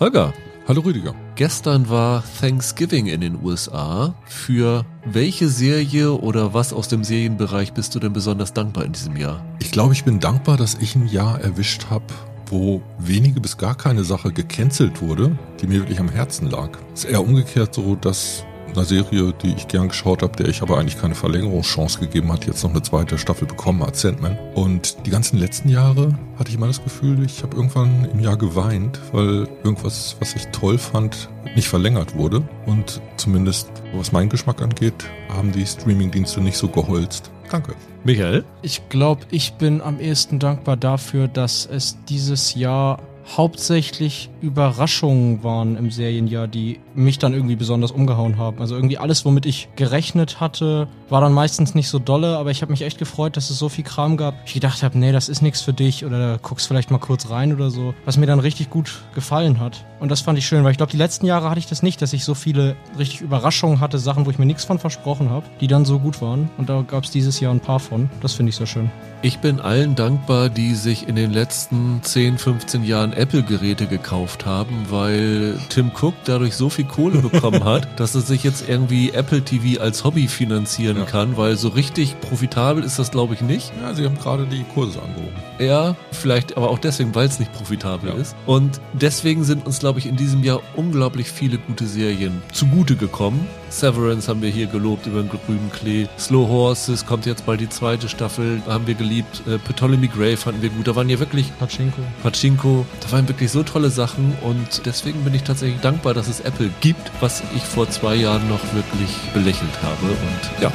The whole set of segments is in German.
Holger. Hallo Rüdiger. Gestern war Thanksgiving in den USA. Für welche Serie oder was aus dem Serienbereich bist du denn besonders dankbar in diesem Jahr? Ich glaube, ich bin dankbar, dass ich ein Jahr erwischt habe, wo wenige bis gar keine Sache gecancelt wurde, die mir wirklich am Herzen lag. Es ist eher umgekehrt so, dass einer Serie, die ich gern geschaut habe, der ich aber eigentlich keine Verlängerungschance gegeben hat, jetzt noch eine zweite Staffel bekommen hat, Sandman. Und die ganzen letzten Jahre hatte ich immer das Gefühl, ich habe irgendwann im Jahr geweint, weil irgendwas, was ich toll fand, nicht verlängert wurde. Und zumindest, was meinen Geschmack angeht, haben die Streamingdienste nicht so geholzt. Danke. Michael? Ich glaube, ich bin am ehesten dankbar dafür, dass es dieses Jahr hauptsächlich Überraschungen waren im Serienjahr, die mich dann irgendwie besonders umgehauen haben. Also irgendwie alles, womit ich gerechnet hatte, war dann meistens nicht so dolle, aber ich habe mich echt gefreut, dass es so viel Kram gab. Ich gedacht habe, nee, das ist nichts für dich oder guckst vielleicht mal kurz rein oder so, was mir dann richtig gut gefallen hat. Und das fand ich schön, weil ich glaube, die letzten Jahre hatte ich das nicht, dass ich so viele richtig Überraschungen hatte, Sachen, wo ich mir nichts von versprochen habe, die dann so gut waren. Und da gab es dieses Jahr ein paar von. Das finde ich sehr schön. Ich bin allen dankbar, die sich in den letzten 10, 15 Jahren Apple-Geräte gekauft haben, weil Tim Cook dadurch so viel Kohle bekommen hat, dass er sich jetzt irgendwie Apple TV als Hobby finanzieren ja. kann, weil so richtig profitabel ist das, glaube ich, nicht. Ja, sie haben gerade die Kurse angehoben. Ja, vielleicht aber auch deswegen, weil es nicht profitabel ja. ist. Und deswegen sind uns, glaube ich, in diesem Jahr unglaublich viele gute Serien zugute gekommen. Severance haben wir hier gelobt über den grünen Klee. Slow Horses kommt jetzt bald die zweite Staffel, haben wir geliebt. Äh, Ptolemy Gray fanden wir gut. Da waren ja wirklich Pachinko. Pachinko. Da waren wirklich so tolle Sachen und deswegen bin ich tatsächlich dankbar, dass es Apple gibt, was ich vor zwei Jahren noch wirklich belächelt habe. Und ja,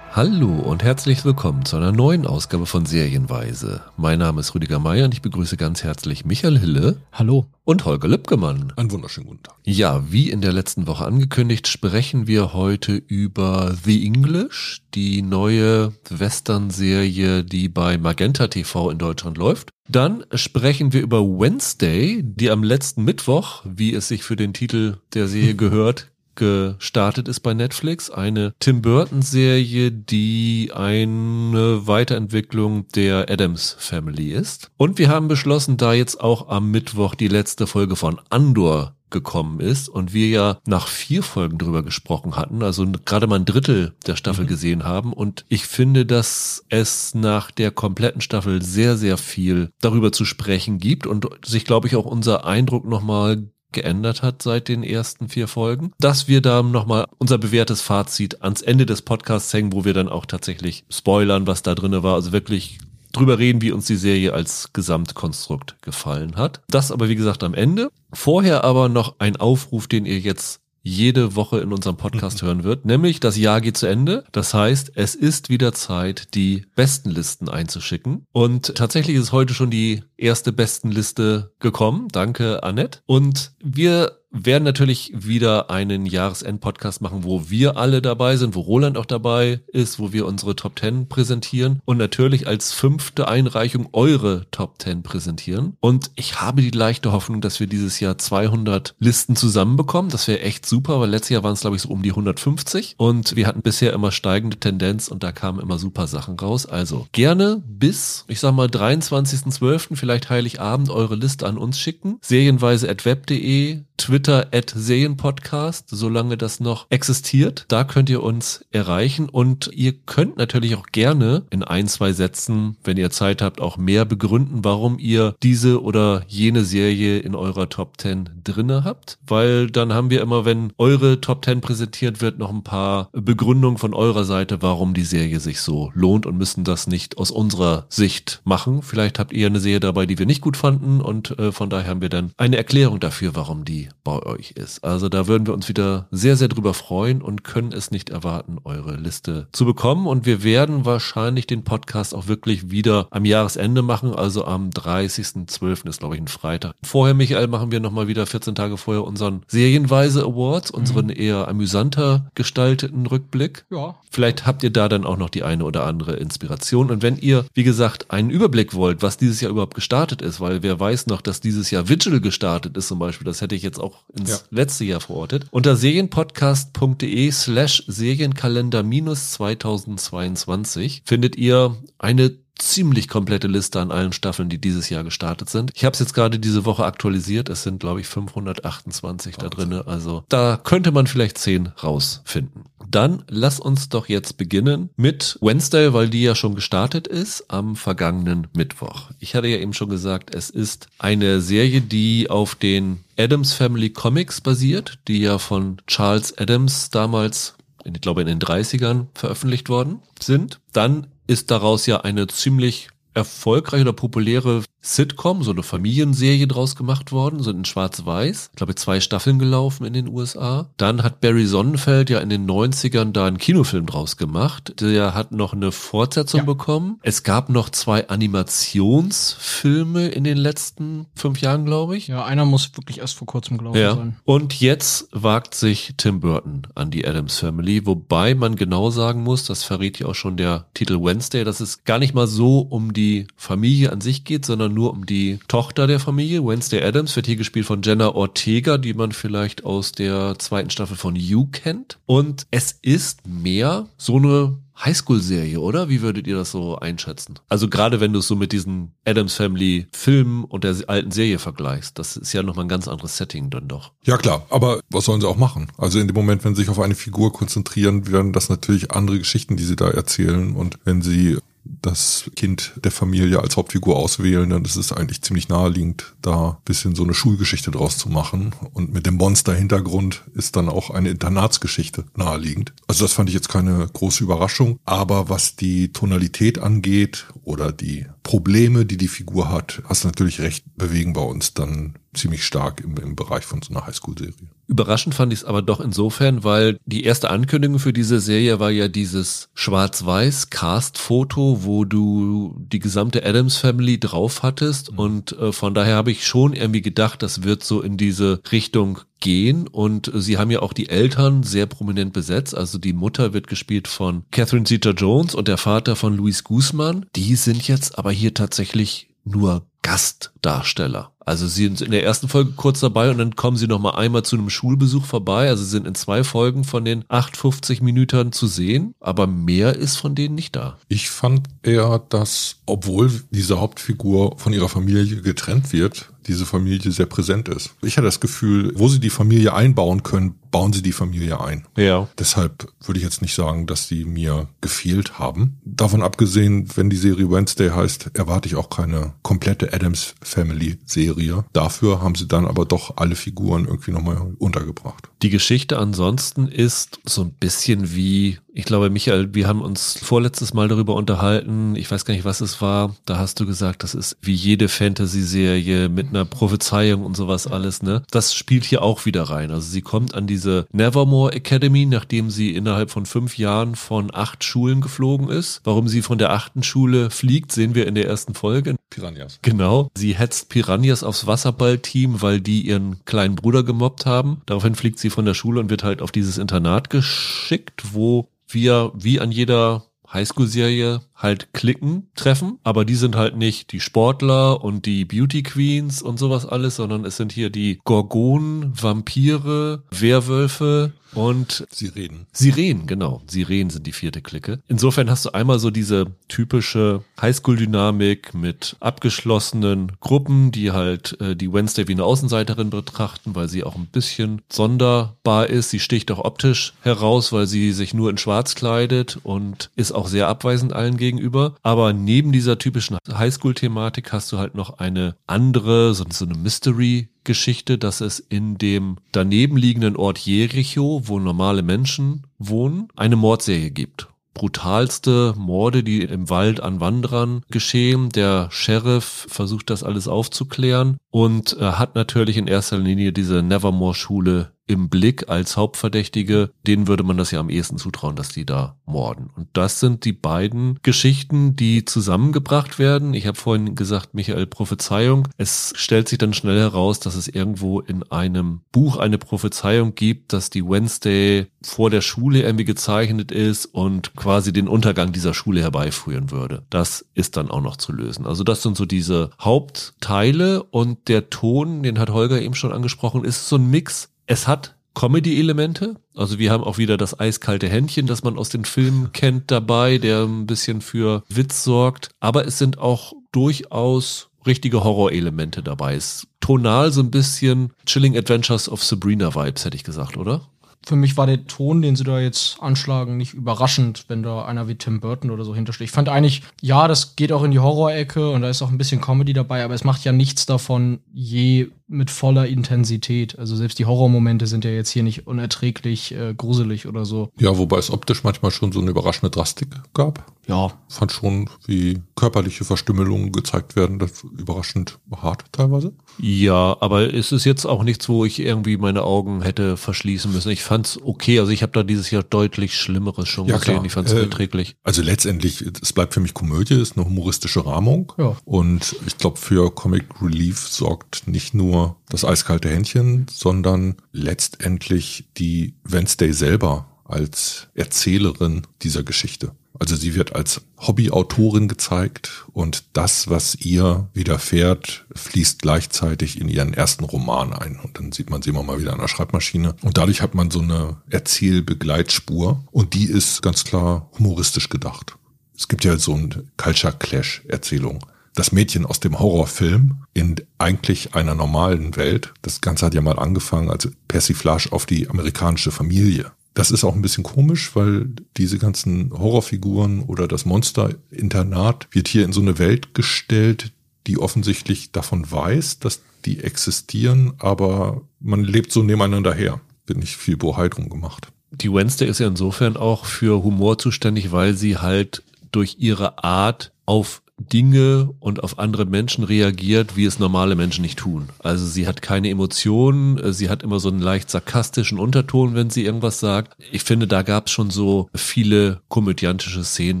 Hallo und herzlich willkommen zu einer neuen Ausgabe von Serienweise. Mein Name ist Rüdiger Meier und ich begrüße ganz herzlich Michael Hille. Hallo. Und Holger Lübgemann. Einen wunderschönen guten Tag. Ja, wie in der letzten Woche angekündigt, sprechen wir heute über The English, die neue Western-Serie, die bei Magenta TV in Deutschland läuft. Dann sprechen wir über Wednesday, die am letzten Mittwoch, wie es sich für den Titel der Serie gehört, gestartet ist bei Netflix. Eine Tim Burton Serie, die eine Weiterentwicklung der Adams Family ist. Und wir haben beschlossen, da jetzt auch am Mittwoch die letzte Folge von Andor gekommen ist und wir ja nach vier Folgen drüber gesprochen hatten, also gerade mal ein Drittel der Staffel mhm. gesehen haben und ich finde, dass es nach der kompletten Staffel sehr, sehr viel darüber zu sprechen gibt und sich, glaube ich, auch unser Eindruck nochmal geändert hat seit den ersten vier Folgen, dass wir da nochmal unser bewährtes Fazit ans Ende des Podcasts hängen, wo wir dann auch tatsächlich spoilern, was da drinne war, also wirklich drüber reden, wie uns die Serie als Gesamtkonstrukt gefallen hat. Das aber wie gesagt am Ende. Vorher aber noch ein Aufruf, den ihr jetzt jede Woche in unserem Podcast hören wird, nämlich das Jahr geht zu Ende. Das heißt, es ist wieder Zeit, die Bestenlisten einzuschicken. Und tatsächlich ist heute schon die erste Bestenliste gekommen. Danke, Annette. Und wir werden natürlich wieder einen Jahresend-Podcast machen, wo wir alle dabei sind, wo Roland auch dabei ist, wo wir unsere Top 10 präsentieren und natürlich als fünfte Einreichung eure Top 10 präsentieren. Und ich habe die leichte Hoffnung, dass wir dieses Jahr 200 Listen zusammenbekommen. Das wäre echt super, weil letztes Jahr waren es glaube ich so um die 150 und wir hatten bisher immer steigende Tendenz und da kamen immer super Sachen raus. Also gerne bis, ich sag mal, 23.12., vielleicht Heiligabend eure Liste an uns schicken. Serienweise at web.de Twitter at Serienpodcast, solange das noch existiert. Da könnt ihr uns erreichen und ihr könnt natürlich auch gerne in ein, zwei Sätzen, wenn ihr Zeit habt, auch mehr begründen, warum ihr diese oder jene Serie in eurer Top 10 drinne habt, weil dann haben wir immer, wenn eure Top 10 präsentiert wird, noch ein paar Begründungen von eurer Seite, warum die Serie sich so lohnt und müssen das nicht aus unserer Sicht machen. Vielleicht habt ihr eine Serie dabei, die wir nicht gut fanden und äh, von daher haben wir dann eine Erklärung dafür, warum die bei euch ist. Also da würden wir uns wieder sehr, sehr drüber freuen und können es nicht erwarten, eure Liste zu bekommen. Und wir werden wahrscheinlich den Podcast auch wirklich wieder am Jahresende machen, also am 30.12. ist, glaube ich, ein Freitag. Vorher, Michael, machen wir nochmal wieder 14 Tage vorher unseren Serienweise Awards, unseren mhm. eher amüsanter gestalteten Rückblick. Ja. Vielleicht habt ihr da dann auch noch die eine oder andere Inspiration. Und wenn ihr, wie gesagt, einen Überblick wollt, was dieses Jahr überhaupt gestartet ist, weil wer weiß noch, dass dieses Jahr Vigil gestartet ist zum Beispiel, das hätte ich jetzt auch ins ja. letzte Jahr verortet. Unter serienpodcast.de slash Serienkalender minus 2022 findet ihr eine ziemlich komplette Liste an allen Staffeln, die dieses Jahr gestartet sind. Ich habe es jetzt gerade diese Woche aktualisiert. Es sind, glaube ich, 528 da drinne. Also da könnte man vielleicht 10 rausfinden. Dann lass uns doch jetzt beginnen mit Wednesday, weil die ja schon gestartet ist am vergangenen Mittwoch. Ich hatte ja eben schon gesagt, es ist eine Serie, die auf den Adams Family Comics basiert, die ja von Charles Adams damals ich glaube in den 30ern veröffentlicht worden sind. Dann ist daraus ja eine ziemlich erfolgreiche oder populäre Sitcom, so eine Familienserie draus gemacht worden, so in Schwarz-Weiß. Ich glaube, zwei Staffeln gelaufen in den USA. Dann hat Barry Sonnenfeld ja in den 90ern da einen Kinofilm draus gemacht. Der hat noch eine Fortsetzung ja. bekommen. Es gab noch zwei Animationsfilme in den letzten fünf Jahren, glaube ich. Ja, einer muss wirklich erst vor kurzem gelaufen ja. sein. Und jetzt wagt sich Tim Burton an die Adams Family, wobei man genau sagen muss, das verrät ja auch schon der Titel Wednesday, dass es gar nicht mal so um die Familie an sich geht, sondern nur um die Tochter der Familie. Wednesday Adams wird hier gespielt von Jenna Ortega, die man vielleicht aus der zweiten Staffel von You kennt. Und es ist mehr so eine Highschool-Serie, oder? Wie würdet ihr das so einschätzen? Also gerade wenn du es so mit diesen Adams Family Filmen und der alten Serie vergleichst, das ist ja nochmal ein ganz anderes Setting dann doch. Ja klar, aber was sollen sie auch machen? Also in dem Moment, wenn sie sich auf eine Figur konzentrieren, werden das natürlich andere Geschichten, die sie da erzählen. Und wenn sie das Kind der Familie als Hauptfigur auswählen, dann ist es eigentlich ziemlich naheliegend, da bisschen so eine Schulgeschichte draus zu machen. Und mit dem Monster-Hintergrund ist dann auch eine Internatsgeschichte naheliegend. Also das fand ich jetzt keine große Überraschung. Aber was die Tonalität angeht oder die Probleme, die die Figur hat, hast du natürlich recht, bewegen bei uns dann ziemlich stark im, im Bereich von so einer Highschool-Serie. Überraschend fand ich es aber doch insofern, weil die erste Ankündigung für diese Serie war ja dieses schwarz-weiß Cast-Foto, wo du die gesamte Adams Family drauf hattest mhm. und äh, von daher habe ich schon irgendwie gedacht, das wird so in diese Richtung gehen und sie haben ja auch die Eltern sehr prominent besetzt. Also die Mutter wird gespielt von Catherine Zeta-Jones und der Vater von Luis Guzman. Die sind jetzt aber hier tatsächlich nur Gastdarsteller. Also sie sind in der ersten Folge kurz dabei und dann kommen sie noch mal einmal zu einem Schulbesuch vorbei. Also sie sind in zwei Folgen von den 850 Minuten zu sehen, aber mehr ist von denen nicht da. Ich fand eher, dass obwohl diese Hauptfigur von ihrer Familie getrennt wird, diese Familie sehr präsent ist. Ich hatte das Gefühl, wo sie die Familie einbauen können, bauen sie die Familie ein. Ja. Deshalb würde ich jetzt nicht sagen, dass die mir gefehlt haben. Davon abgesehen, wenn die Serie Wednesday heißt, erwarte ich auch keine komplette Adams Family Serie. Dafür haben sie dann aber doch alle Figuren irgendwie nochmal untergebracht. Die Geschichte ansonsten ist so ein bisschen wie ich glaube, Michael, wir haben uns vorletztes Mal darüber unterhalten. Ich weiß gar nicht, was es war. Da hast du gesagt, das ist wie jede Fantasy-Serie mit einer Prophezeiung und sowas alles, ne? Das spielt hier auch wieder rein. Also sie kommt an diese Nevermore Academy, nachdem sie innerhalb von fünf Jahren von acht Schulen geflogen ist. Warum sie von der achten Schule fliegt, sehen wir in der ersten Folge. Piranhas. Genau. Sie hetzt Piranhas aufs Wasserballteam, weil die ihren kleinen Bruder gemobbt haben. Daraufhin fliegt sie von der Schule und wird halt auf dieses Internat geschickt, wo wir wie an jeder Highschool-Serie halt Klicken treffen, aber die sind halt nicht die Sportler und die Beauty Queens und sowas alles, sondern es sind hier die Gorgonen, Vampire, Werwölfe, und Sirenen. Sirenen, genau. Sirenen sind die vierte Clique. Insofern hast du einmal so diese typische Highschool-Dynamik mit abgeschlossenen Gruppen, die halt äh, die Wednesday wie eine Außenseiterin betrachten, weil sie auch ein bisschen sonderbar ist. Sie sticht auch optisch heraus, weil sie sich nur in Schwarz kleidet und ist auch sehr abweisend allen gegenüber. Aber neben dieser typischen Highschool-Thematik hast du halt noch eine andere, so, so eine Mystery Geschichte, dass es in dem daneben liegenden Ort Jericho, wo normale Menschen wohnen, eine Mordserie gibt brutalste Morde, die im Wald an Wanderern geschehen. Der Sheriff versucht das alles aufzuklären und äh, hat natürlich in erster Linie diese Nevermore-Schule im Blick als Hauptverdächtige, denen würde man das ja am ehesten zutrauen, dass die da morden. Und das sind die beiden Geschichten, die zusammengebracht werden. Ich habe vorhin gesagt, Michael, Prophezeiung. Es stellt sich dann schnell heraus, dass es irgendwo in einem Buch eine Prophezeiung gibt, dass die Wednesday vor der Schule irgendwie gezeichnet ist und quasi den Untergang dieser Schule herbeiführen würde. Das ist dann auch noch zu lösen. Also das sind so diese Hauptteile und der Ton, den hat Holger eben schon angesprochen, ist so ein Mix es hat Comedy-Elemente. Also wir haben auch wieder das eiskalte Händchen, das man aus den Filmen kennt dabei, der ein bisschen für Witz sorgt. Aber es sind auch durchaus richtige Horrorelemente dabei. Es ist tonal so ein bisschen Chilling Adventures of Sabrina Vibes, hätte ich gesagt, oder? für mich war der Ton, den sie da jetzt anschlagen, nicht überraschend, wenn da einer wie Tim Burton oder so hintersteht. Ich fand eigentlich, ja, das geht auch in die Horrorecke und da ist auch ein bisschen Comedy dabei, aber es macht ja nichts davon je mit voller Intensität. Also selbst die Horrormomente sind ja jetzt hier nicht unerträglich äh, gruselig oder so. Ja, wobei es optisch manchmal schon so eine überraschende Drastik gab. Ja. Fand schon, wie körperliche Verstümmelungen gezeigt werden, das überraschend hart teilweise. Ja, aber es ist jetzt auch nichts, wo ich irgendwie meine Augen hätte verschließen müssen. Ich fand's okay. Also ich habe da dieses Jahr deutlich Schlimmeres schon Ja, gesehen. klar. Ich fand's Äh, unerträglich. Also letztendlich, es bleibt für mich Komödie, ist eine humoristische Rahmung. Ja. Und ich glaube, für Comic Relief sorgt nicht nur das eiskalte Händchen, sondern letztendlich die Wednesday selber als Erzählerin dieser Geschichte. Also sie wird als Hobbyautorin gezeigt und das, was ihr widerfährt, fließt gleichzeitig in ihren ersten Roman ein. Und dann sieht man sie immer mal wieder an der Schreibmaschine. Und dadurch hat man so eine Erzählbegleitspur und die ist ganz klar humoristisch gedacht. Es gibt ja so ein Culture Clash Erzählung. Das Mädchen aus dem Horrorfilm in eigentlich einer normalen Welt. Das Ganze hat ja mal angefangen als Persiflage auf die amerikanische Familie. Das ist auch ein bisschen komisch, weil diese ganzen Horrorfiguren oder das Monsterinternat wird hier in so eine Welt gestellt, die offensichtlich davon weiß, dass die existieren, aber man lebt so nebeneinander her. Wird nicht viel Bohai drum gemacht. Die Wednesday ist ja insofern auch für Humor zuständig, weil sie halt durch ihre Art auf Dinge und auf andere Menschen reagiert, wie es normale Menschen nicht tun. Also sie hat keine Emotionen, äh, sie hat immer so einen leicht sarkastischen Unterton, wenn sie irgendwas sagt. Ich finde, da gab es schon so viele komödiantische Szenen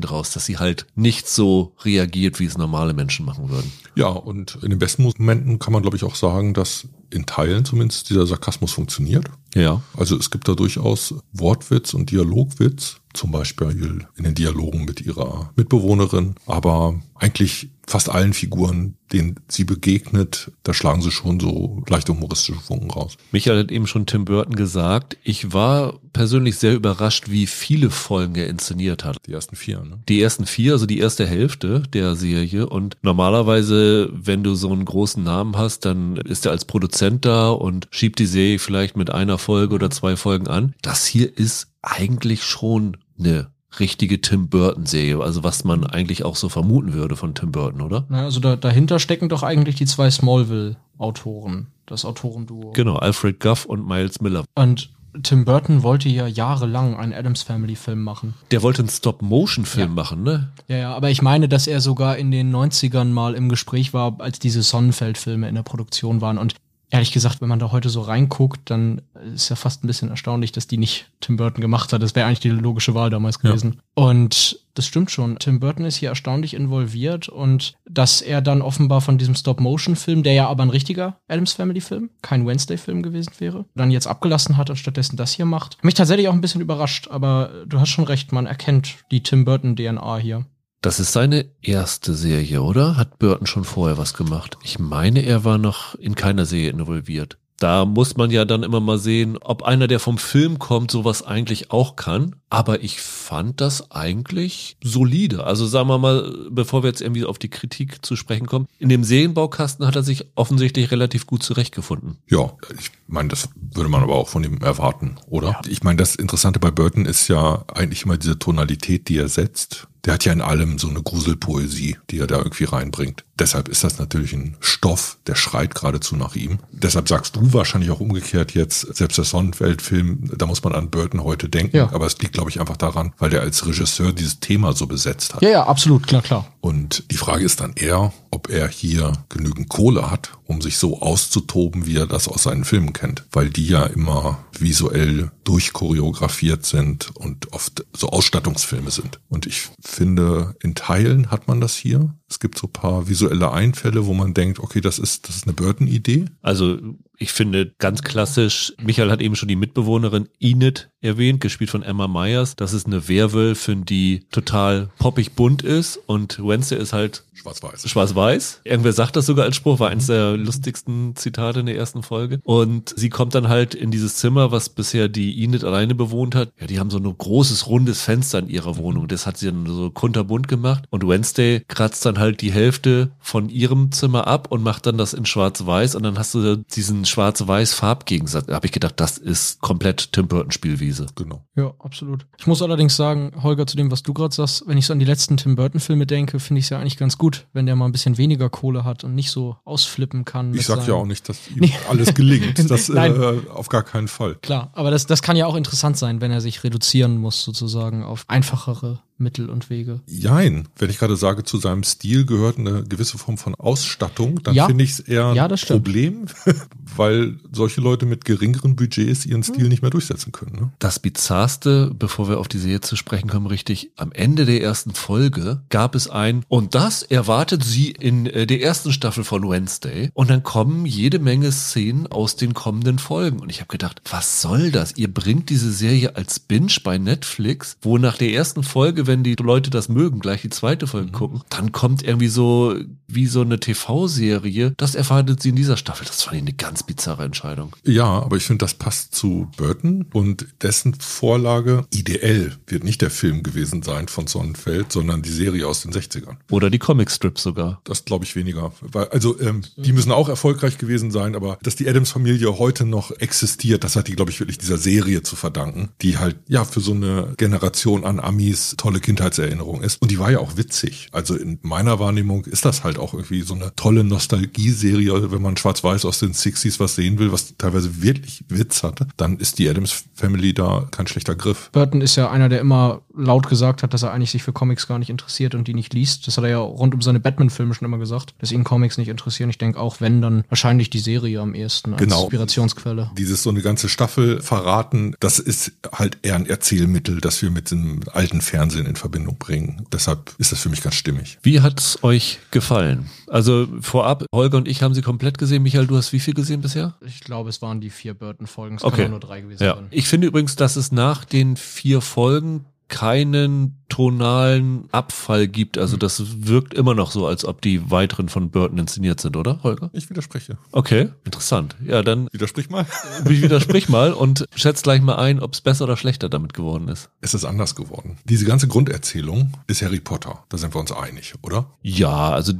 draus, dass sie halt nicht so reagiert, wie es normale Menschen machen würden. Ja, und in den besten Momenten kann man, glaube ich, auch sagen, dass in Teilen zumindest dieser Sarkasmus funktioniert. Ja. Also es gibt da durchaus Wortwitz und Dialogwitz, zum Beispiel in den Dialogen mit ihrer Mitbewohnerin, aber eigentlich fast allen Figuren, denen sie begegnet, da schlagen sie schon so leichte humoristische Funken raus. Michael hat eben schon Tim Burton gesagt. Ich war persönlich sehr überrascht, wie viele Folgen er inszeniert hat. Die ersten vier, ne? Die ersten vier, also die erste Hälfte der Serie. Und normalerweise, wenn du so einen großen Namen hast, dann ist er als Produzent da und schiebt die Serie vielleicht mit einer Folge oder zwei Folgen an. Das hier ist eigentlich schon eine richtige Tim Burton Serie, also was man eigentlich auch so vermuten würde von Tim Burton, oder? Na, also da, dahinter stecken doch eigentlich die zwei Smallville-Autoren, das Autorenduo. Genau, Alfred Guff und Miles Miller. Und Tim Burton wollte ja jahrelang einen Adams Family Film machen. Der wollte einen Stop-Motion-Film Ja. machen, ne? Ja, ja, aber ich meine, dass er sogar in den 90ern mal im Gespräch war, als diese Sonnenfeld-Filme in der Produktion waren. Und ehrlich gesagt, wenn man da heute so reinguckt, dann ist ja fast ein bisschen erstaunlich, dass die nicht Tim Burton gemacht hat. Das wäre eigentlich die logische Wahl damals Ja. gewesen. Und das stimmt schon. Tim Burton ist hier erstaunlich involviert und dass er dann offenbar von diesem Stop-Motion-Film, der ja aber ein richtiger Adams Family-Film, kein Wednesday-Film gewesen wäre, dann jetzt abgelassen hat und stattdessen das hier macht. Mich tatsächlich auch ein bisschen überrascht, aber du hast schon recht, man erkennt die Tim Burton-DNA hier. Das ist seine erste Serie, oder? Hat Burton schon vorher was gemacht? Ich meine, er war noch in keiner Serie involviert. Da muss man ja dann immer mal sehen, ob einer, der vom Film kommt, sowas eigentlich auch kann. Aber ich fand das eigentlich solide. Also sagen wir mal, bevor wir jetzt irgendwie auf die Kritik zu sprechen kommen, in dem Serienbaukasten hat er sich offensichtlich relativ gut zurechtgefunden. Ja, ich meine, das würde man aber auch von ihm erwarten, oder? Ich meine, das Interessante bei Burton ist ja eigentlich immer diese Tonalität, die er setzt. Der hat ja in allem so eine Gruselpoesie, die er da irgendwie reinbringt. Deshalb ist das natürlich ein Stoff, der schreit geradezu nach ihm. Deshalb sagst du wahrscheinlich auch umgekehrt jetzt, selbst der Sonnenfeld-Film, da muss man an Burton heute denken. Ja. Aber es liegt, glaube ich, einfach daran, weil der als Regisseur dieses Thema so besetzt hat. Ja, ja, absolut, klar, klar. Und die Frage ist dann eher, ob er hier genügend Kohle hat, um sich so auszutoben, wie er das aus seinen Filmen kennt. Weil die ja immer visuell durchchoreografiert sind und oft so Ausstattungsfilme sind. Und ich finde, in Teilen hat man das hier. Es gibt so ein paar visuelle Einfälle, wo man denkt, okay, das ist, das ist eine Burton-Idee. Also ich finde ganz klassisch, Michael hat eben schon die Mitbewohnerin Enid erwähnt, gespielt von Emma Myers. Das ist eine Werwölfin, die total poppig bunt ist und Wednesday ist halt Schwarz-Weiß. Schwarz-Weiß. Irgendwer sagt das sogar als Spruch, war eines der lustigsten Zitate in der ersten Folge. Und sie kommt dann halt in dieses Zimmer, was bisher die Enid alleine bewohnt hat. Ja, die haben so ein großes, rundes Fenster in ihrer Wohnung. Das hat sie dann so kunterbunt gemacht. Und Wednesday kratzt dann halt die Hälfte von ihrem Zimmer ab und macht dann das in schwarz-weiß. Und dann hast du diesen schwarz-weiß Farbgegensatz. Da habe ich gedacht, das ist komplett Tim Burton Spielwiese. Genau. Ja, absolut. Ich muss allerdings sagen, Holger, zu dem, was du gerade sagst, wenn ich so an die letzten Tim Burton Filme denke, finde ich es ja eigentlich ganz gut, wenn der mal ein bisschen weniger Kohle hat und nicht so ausflippen kann. Ich sag ja auch nicht, dass ihm Nee. alles gelingt. Das Nein. äh, auf gar keinen Fall. Klar, aber das, das kann ja auch interessant sein, wenn er sich reduzieren muss, sozusagen auf einfachere Mittel und Wege. Jein, wenn ich gerade sage, zu seinem Stil gehört eine gewisse Form von Ausstattung, dann Ja. finde ich es eher Ja, ein. Problem, weil solche Leute mit geringeren Budgets ihren Hm. Stil nicht mehr durchsetzen können. Ne? Das Bizarrste, bevor wir auf die Serie zu sprechen kommen, richtig, am Ende der ersten Folge gab es ein, und das erwartet sie in äh, der ersten Staffel von Wednesday. Und dann kommen jede Menge Szenen aus den kommenden Folgen. Und ich habe gedacht, was soll das? Ihr bringt diese Serie als Binge bei Netflix, wo nach der ersten Folge, wenn die Leute das mögen, gleich die zweite Folge gucken, dann kommt irgendwie so wie so eine TV-Serie. Das erwartet sie in dieser Staffel. Das fand ich eine ganz bizarre Entscheidung. Ja, aber ich finde, das passt zu Burton und dessen Vorlage. Ideell wird nicht der Film gewesen sein von Sonnenfeld, sondern die Serie aus den 60ern. Oder die Comicstrips sogar. Das glaube ich weniger. Also ähm, die müssen auch erfolgreich gewesen sein, aber dass die Adams-Familie heute noch existiert, das hat die, glaube ich, wirklich dieser Serie zu verdanken, die halt ja für so eine Generation an Amis tolle Kindheitserinnerung ist. Und die war ja auch witzig. Also in meiner Wahrnehmung ist das halt auch irgendwie so eine tolle Nostalgie-Serie, wenn man schwarz-weiß aus den 60s was sehen will, was teilweise wirklich Witz hatte, dann ist die Adams Family da kein schlechter Griff. Burton ist ja einer, der immer laut gesagt hat, dass er eigentlich sich für Comics gar nicht interessiert und die nicht liest. Das hat er ja rund um seine Batman-Filme schon immer gesagt, dass ihn Comics nicht interessieren. Ich denke auch, wenn, dann wahrscheinlich die Serie am ehesten als Genau. Inspirationsquelle. Dieses so eine ganze Staffel verraten, das ist halt eher ein Erzählmittel, das wir mit dem alten Fernsehen in Verbindung bringen. Deshalb ist das für mich ganz stimmig. Wie hat's euch gefallen? Also vorab, Holger und ich haben sie komplett gesehen. Michael, du hast wie viel gesehen bisher? Ich glaube, es waren die vier Burton-Folgen. Es Okay. nur drei gewesen Ja. sein. Ich finde übrigens, dass es nach den vier Folgen keinen tonalen Abfall gibt. Also das wirkt immer noch so, als ob die weiteren von Burton inszeniert sind, oder, Holger? Ich widerspreche. Okay, interessant. Ja, dann Widersprich mal. widersprich mal und schätz gleich mal ein, ob es besser oder schlechter damit geworden ist. Es ist anders geworden. Diese ganze Grunderzählung ist Harry Potter. Da sind wir uns einig, oder? Ja, also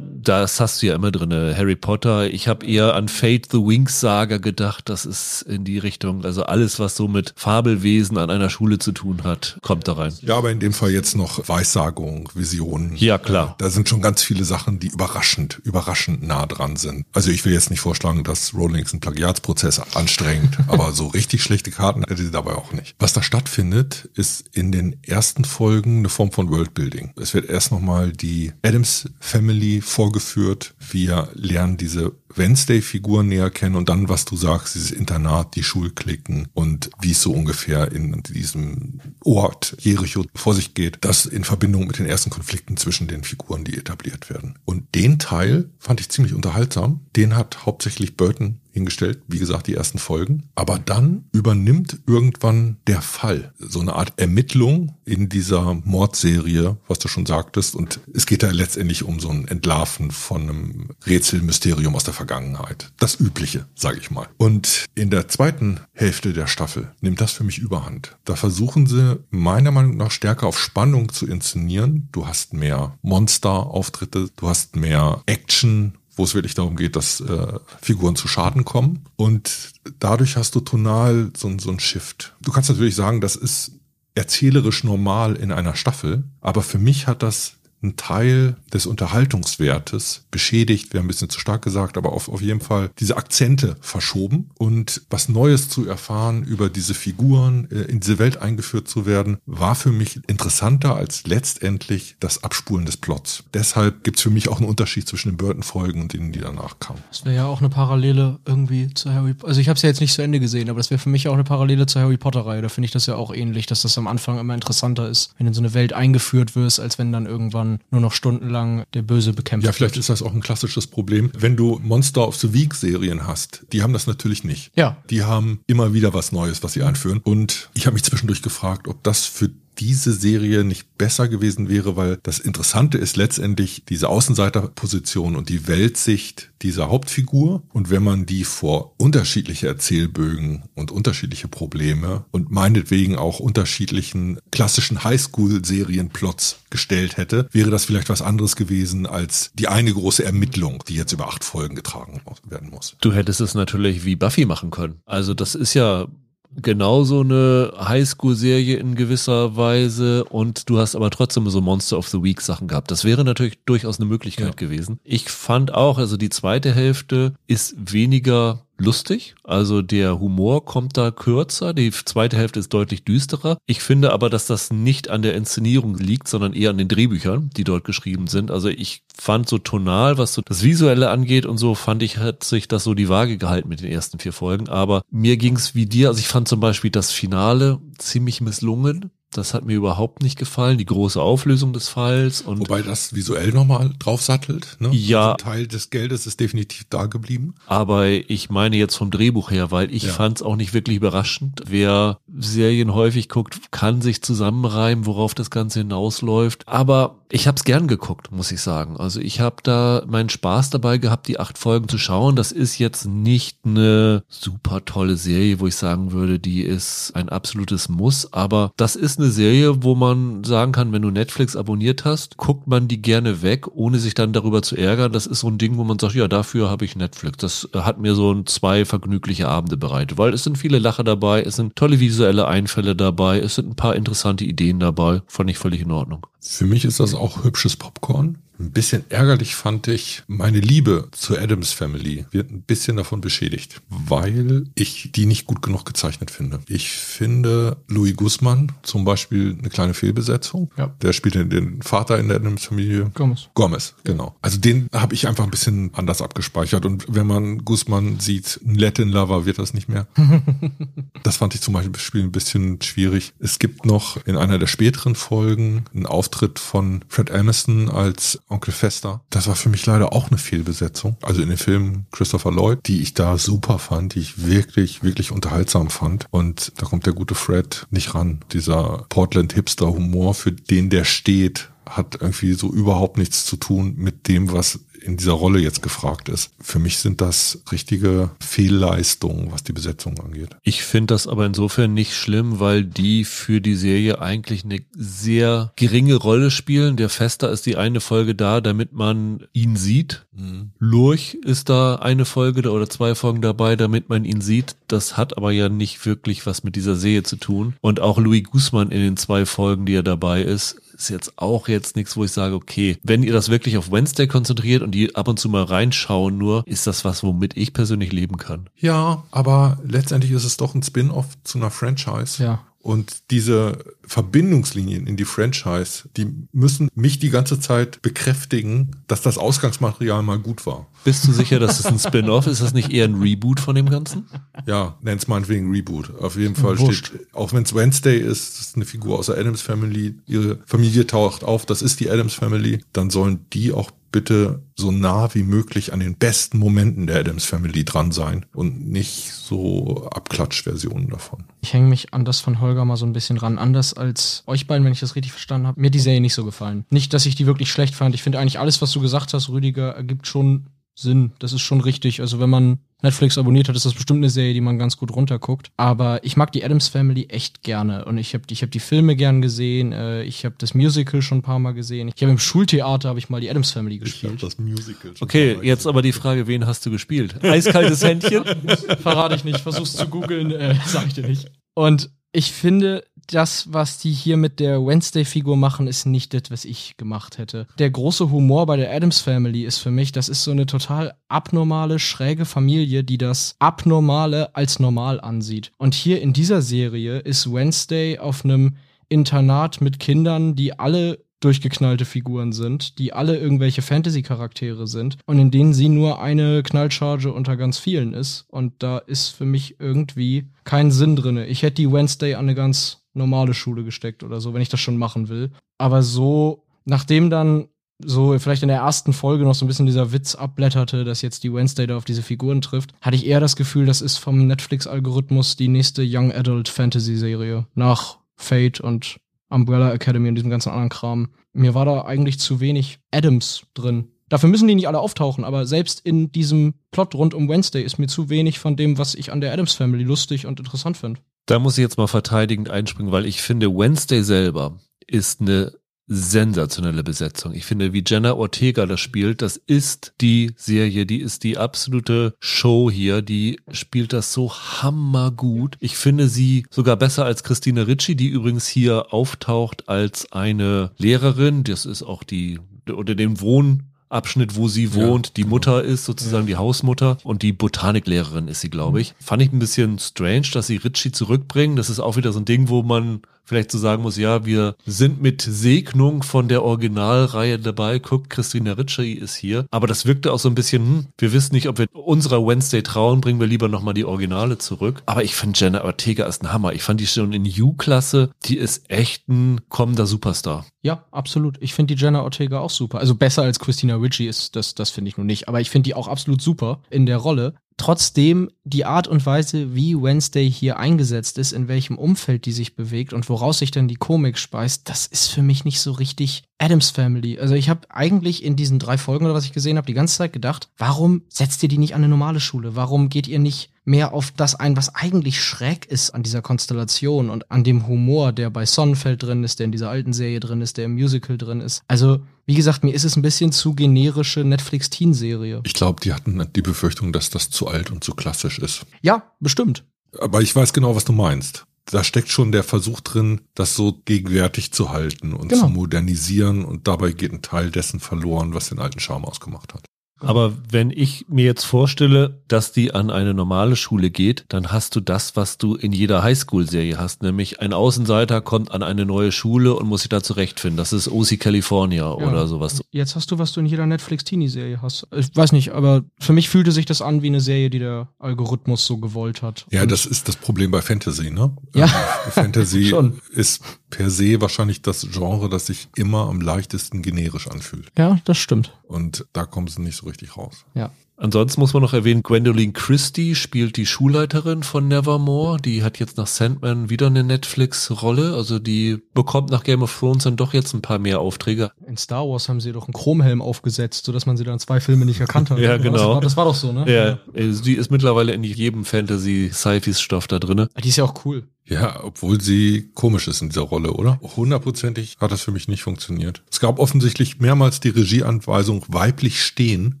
das hast du ja immer drinne. Harry Potter. Ich habe eher an Fate the Winx Saga gedacht. Das ist in die Richtung. Also alles, was so mit Fabelwesen an einer Schule zu tun hat, kommt da rein. Ja, aber in dem Fall jetzt noch Weissagung, Visionen. Ja, klar. Da sind schon ganz viele Sachen, die überraschend, überraschend nah dran sind. Also ich will jetzt nicht vorschlagen, dass Rowlings einen Plagiatsprozess anstrengt, aber so richtig schlechte Karten hätte sie dabei auch nicht. Was da stattfindet, ist in den ersten Folgen eine Form von Worldbuilding. Es wird erst nochmal die Adams Family vorgeführt. Wir lernen diese Wednesday-Figur näher kennen und dann, was du sagst, dieses Internat, die Schulklicken und wie es so ungefähr in diesem Ort Jericho vor sich geht, das in Verbindung mit den ersten Konflikten zwischen den Figuren, die etabliert werden. Und den Teil fand ich ziemlich unterhaltsam. Den hat hauptsächlich Burton hingestellt, wie gesagt, die ersten Folgen. Aber dann übernimmt irgendwann der Fall. So eine Art Ermittlung in dieser Mordserie, was du schon sagtest. Und es geht da letztendlich um so ein Entlarven von einem Rätselmysterium aus der Vergangenheit. Das Übliche, sage ich mal. Und in der zweiten Hälfte der Staffel nimmt das für mich überhand. Da versuchen sie meiner Meinung nach stärker auf Spannung zu inszenieren. Du hast mehr Monster-Auftritte, du hast mehr Action, wo es wirklich darum geht, dass äh, Figuren zu Schaden kommen. Und dadurch hast du tonal so, so ein Shift. Du kannst natürlich sagen, das ist erzählerisch normal in einer Staffel, aber für mich hat das einen Teil des Unterhaltungswertes beschädigt, wäre ein bisschen zu stark gesagt, aber auf, auf jeden Fall diese Akzente verschoben und was Neues zu erfahren über diese Figuren, äh, in diese Welt eingeführt zu werden, war für mich interessanter als letztendlich das Abspulen des Plots. Deshalb gibt's für mich auch einen Unterschied zwischen den Burton-Folgen und denen, die danach kamen. Das wäre ja auch eine Parallele irgendwie zu Harry Potter. Also ich habe es ja jetzt nicht zu Ende gesehen, aber das wäre für mich auch eine Parallele zur Harry Potter-Reihe. Da finde ich das ja auch ähnlich, dass das am Anfang immer interessanter ist, wenn in so eine Welt eingeführt wirst, als wenn dann irgendwann dann nur noch stundenlang der Böse bekämpft Ja, vielleicht ist das auch ein klassisches Problem. Wenn du Monster of the Week Serien hast, die haben das natürlich nicht. Ja. Die haben immer wieder was Neues, was sie einführen. Und ich habe mich zwischendurch gefragt, ob das für diese Serie nicht besser gewesen wäre, weil das Interessante ist letztendlich diese Außenseiterposition und die Weltsicht dieser Hauptfigur. Und wenn man die vor unterschiedliche Erzählbögen und unterschiedliche Probleme und meinetwegen auch unterschiedlichen klassischen Highschool-Serienplots gestellt hätte, wäre das vielleicht was anderes gewesen als die eine große Ermittlung, die jetzt über acht Folgen getragen werden muss. Du hättest es natürlich wie Buffy machen können. Also das ist ja genauso eine Highschool-Serie in gewisser Weise und du hast aber trotzdem so Monster of the Week Sachen gehabt. Das wäre natürlich durchaus eine Möglichkeit ja. gewesen. Ich fand auch, also die zweite Hälfte ist weniger lustig. Also der Humor kommt da kürzer. Die zweite Hälfte ist deutlich düsterer. Ich finde aber, dass das nicht an der Inszenierung liegt, sondern eher an den Drehbüchern, die dort geschrieben sind. Also ich fand so tonal, was so das Visuelle angeht und so, fand ich, hat sich das so die Waage gehalten mit den ersten vier Folgen. Aber mir ging es wie dir. Also ich fand zum Beispiel das Finale ziemlich misslungen. Das hat mir überhaupt nicht gefallen, die große Auflösung des Falls. Und Wobei das visuell nochmal draufsattelt. Ne? Ja. Also Teil des Geldes ist definitiv da geblieben. Aber ich meine jetzt vom Drehbuch her, weil ich ja. fand es auch nicht wirklich überraschend. Wer Serien häufig guckt, kann sich zusammenreimen, worauf das Ganze hinausläuft. Aber ich habe es gern geguckt, muss ich sagen. Also ich habe da meinen Spaß dabei gehabt, die acht Folgen zu schauen. Das ist jetzt nicht eine super tolle Serie, wo ich sagen würde, die ist ein absolutes Muss. Aber das ist eine Serie, wo man sagen kann, wenn du Netflix abonniert hast, guckt man die gerne weg, ohne sich dann darüber zu ärgern. Das ist so ein Ding, wo man sagt, ja, dafür habe ich Netflix. Das hat mir so ein zwei vergnügliche Abende bereitet, weil es sind viele Lacher dabei, es sind tolle visuelle Einfälle dabei, es sind ein paar interessante Ideen dabei. Fand ich völlig in Ordnung. Für mich ist das auch hübsches Popcorn. Ein bisschen ärgerlich fand ich, meine Liebe zur Adams Family wird ein bisschen davon beschädigt, weil ich die nicht gut genug gezeichnet finde. Ich finde Louis Guzman zum Beispiel eine kleine Fehlbesetzung. Ja. Der spielt den Vater in der Adams Familie. Gomez. Gomez, genau. Also den habe ich einfach ein bisschen anders abgespeichert. Und wenn man Guzman sieht, ein Latin Lover wird das nicht mehr. das fand ich zum Beispiel ein bisschen schwierig. Es gibt noch in einer der späteren Folgen einen Auftritt von Fred Aniston als Onkel Fester. Das war für mich leider auch eine Fehlbesetzung. Also in den Filmen Christopher Lloyd, die ich da super fand, die ich wirklich, wirklich unterhaltsam fand. Und da kommt der gute Fred nicht ran. Dieser Portland-Hipster-Humor, für den der steht, hat irgendwie so überhaupt nichts zu tun mit dem, was in dieser Rolle jetzt gefragt ist. Für mich sind das richtige Fehlleistungen, was die Besetzung angeht. Ich finde das aber insofern nicht schlimm, weil die für die Serie eigentlich eine sehr geringe Rolle spielen. Der Fester ist die eine Folge da, damit man ihn sieht. Mhm. Lurch ist da eine Folge oder zwei Folgen dabei, damit man ihn sieht. Das hat aber ja nicht wirklich was mit dieser Serie zu tun. Und auch Louis Guzman in den zwei Folgen, die er dabei ist, ist jetzt auch jetzt nichts, wo ich sage, okay, wenn ihr das wirklich auf Wednesday konzentriert und die ab und zu mal reinschauen nur, ist das was, womit ich persönlich leben kann. Ja, aber letztendlich ist es doch ein Spin-off zu einer Franchise. Ja. Und diese Verbindungslinien in die Franchise, die müssen mich die ganze Zeit bekräftigen, dass das Ausgangsmaterial mal gut war. Bist du sicher, dass es ein Spin-off ist? Ist das nicht eher ein Reboot von dem Ganzen? Ja, nenn's meinetwegen Reboot. Auf jeden Fall Wurscht. steht, auch wenn es Wednesday ist, ist eine Figur aus der Adams Family, ihre Familie taucht auf, das ist die Adams Family, dann sollen die auch bitte so nah wie möglich an den besten Momenten der Adams Family dran sein und nicht so Abklatschversionen davon. Ich hänge mich an das von Holger mal so ein bisschen ran. Anders als euch beiden, wenn ich das richtig verstanden habe. Mir die Serie nicht so gefallen. Nicht, dass ich die wirklich schlecht fand. Ich finde eigentlich alles, was du gesagt hast, Rüdiger, ergibt schon Sinn. Das ist schon richtig. Also wenn man Netflix abonniert hat, ist das bestimmt eine Serie, die man ganz gut runterguckt. Aber ich mag die Adams Family echt gerne. Und ich habe ich hab die Filme gern gesehen. Äh, ich habe das Musical schon ein paar Mal gesehen. Ich habe im Schultheater habe ich mal die Adams Family gespielt. Ich das Musical schon Okay, jetzt aber die Frage, wen hast du gespielt? Eiskaltes Händchen? Verrate ich nicht. Versuch's zu googeln, äh, sag ich dir nicht. Und ich finde, das, was die hier mit der Wednesday-Figur machen, ist nicht das, was ich gemacht hätte. Der große Humor bei der Adams Family ist für mich, das ist so eine total abnormale, schräge Familie, die das Abnormale als normal ansieht. Und hier in dieser Serie ist Wednesday auf einem Internat mit Kindern, die alle durchgeknallte Figuren sind, die alle irgendwelche Fantasy-Charaktere sind und in denen sie nur eine Knallcharge unter ganz vielen ist. Und da ist für mich irgendwie kein Sinn drinne. Ich hätte die Wednesday an eine ganz normale Schule gesteckt oder so, wenn ich das schon machen will. Aber so nachdem dann so vielleicht in der ersten Folge noch so ein bisschen dieser Witz abblätterte, dass jetzt die Wednesday da auf diese Figuren trifft, hatte ich eher das Gefühl, das ist vom Netflix-Algorithmus die nächste Young Adult Fantasy-Serie nach Fate und Umbrella Academy und diesem ganzen anderen Kram. Mir war da eigentlich zu wenig Adams drin. Dafür müssen die nicht alle auftauchen, aber selbst in diesem Plot rund um Wednesday ist mir zu wenig von dem, was ich an der Adams Family lustig und interessant finde. Da muss ich jetzt mal verteidigend einspringen, weil ich finde, Wednesday selber ist eine sensationelle Besetzung. Ich finde, wie Jenna Ortega das spielt, das ist die Serie, die ist die absolute Show hier, die spielt das so hammergut. Ich finde sie sogar besser als Christina Ricci, die übrigens hier auftaucht als eine Lehrerin. Das ist auch die oder den Wohn Abschnitt, wo sie wohnt. Ja, die genau. Mutter ist sozusagen ja. die Hausmutter und die Botaniklehrerin ist sie, glaube ich. Mhm. Fand ich ein bisschen strange, dass sie Ritchie zurückbringen. Das ist auch wieder so ein Ding, wo man vielleicht so sagen muss, ja, wir sind mit Segnung von der Originalreihe dabei. Guckt, Christina Ritchie ist hier. Aber das wirkte auch so ein bisschen, hm, wir wissen nicht, ob wir unserer Wednesday trauen, bringen wir lieber nochmal die Originale zurück. Aber ich finde Jenna Ortega ist ein Hammer. Ich fand die schon in U-Klasse, die ist echt ein kommender Superstar. Ja, absolut. Ich finde die Jenna Ortega auch super. Also besser als Christina Ritchie ist, das, das finde ich nur nicht. Aber ich finde die auch absolut super in der Rolle. Trotzdem die Art und Weise, wie Wednesday hier eingesetzt ist, in welchem Umfeld die sich bewegt und woraus sich dann die Komik speist, das ist für mich nicht so richtig Adams Family. Also ich habe eigentlich in diesen drei Folgen oder was ich gesehen habe, die ganze Zeit gedacht, warum setzt ihr die nicht an eine normale Schule? Warum geht ihr nicht mehr auf das ein, was eigentlich schräg ist an dieser Konstellation und an dem Humor, der bei Sonnenfeld drin ist, der in dieser alten Serie drin ist, der im Musical drin ist. Also, wie gesagt, mir ist es ein bisschen zu generische Netflix-Teen-Serie. Ich glaube, die hatten die Befürchtung, dass das zu alt und zu klassisch ist. Ja, bestimmt. Aber ich weiß genau, was du meinst da steckt schon der Versuch drin, das so gegenwärtig zu halten und genau. zu modernisieren und dabei geht ein Teil dessen verloren, was den alten Charme ausgemacht hat. Aber wenn ich mir jetzt vorstelle, dass die an eine normale Schule geht, dann hast du das, was du in jeder Highschool-Serie hast, nämlich ein Außenseiter kommt an eine neue Schule und muss sich da zurechtfinden. Das ist OC California ja. oder sowas. Jetzt hast du, was du in jeder Netflix-Teenie-Serie hast. Ich weiß nicht, aber für mich fühlte sich das an wie eine Serie, die der Algorithmus so gewollt hat. Ja, und das ist das Problem bei Fantasy, ne? Ja. Ähm, Fantasy ist per se wahrscheinlich das Genre, das sich immer am leichtesten generisch anfühlt. Ja, das stimmt. Und da kommen sie nicht so richtig raus. Ja. Ansonsten muss man noch erwähnen, Gwendoline Christie spielt die Schulleiterin von Nevermore. Die hat jetzt nach Sandman wieder eine Netflix-Rolle. Also die bekommt nach Game of Thrones dann doch jetzt ein paar mehr Aufträge. In Star Wars haben sie doch einen Chromhelm aufgesetzt, sodass man sie dann zwei Filme nicht erkannt hat. ja, genau. Das war, das war, doch so, ne? Ja, ja. Sie ist mittlerweile in jedem Fantasy-Sci-Fi-Stoff da drinne. Die ist ja auch cool. Ja, obwohl sie komisch ist in dieser Rolle, oder? Hundertprozentig hat das für mich nicht funktioniert. Es gab offensichtlich mehrmals die Regieanweisung weiblich stehen.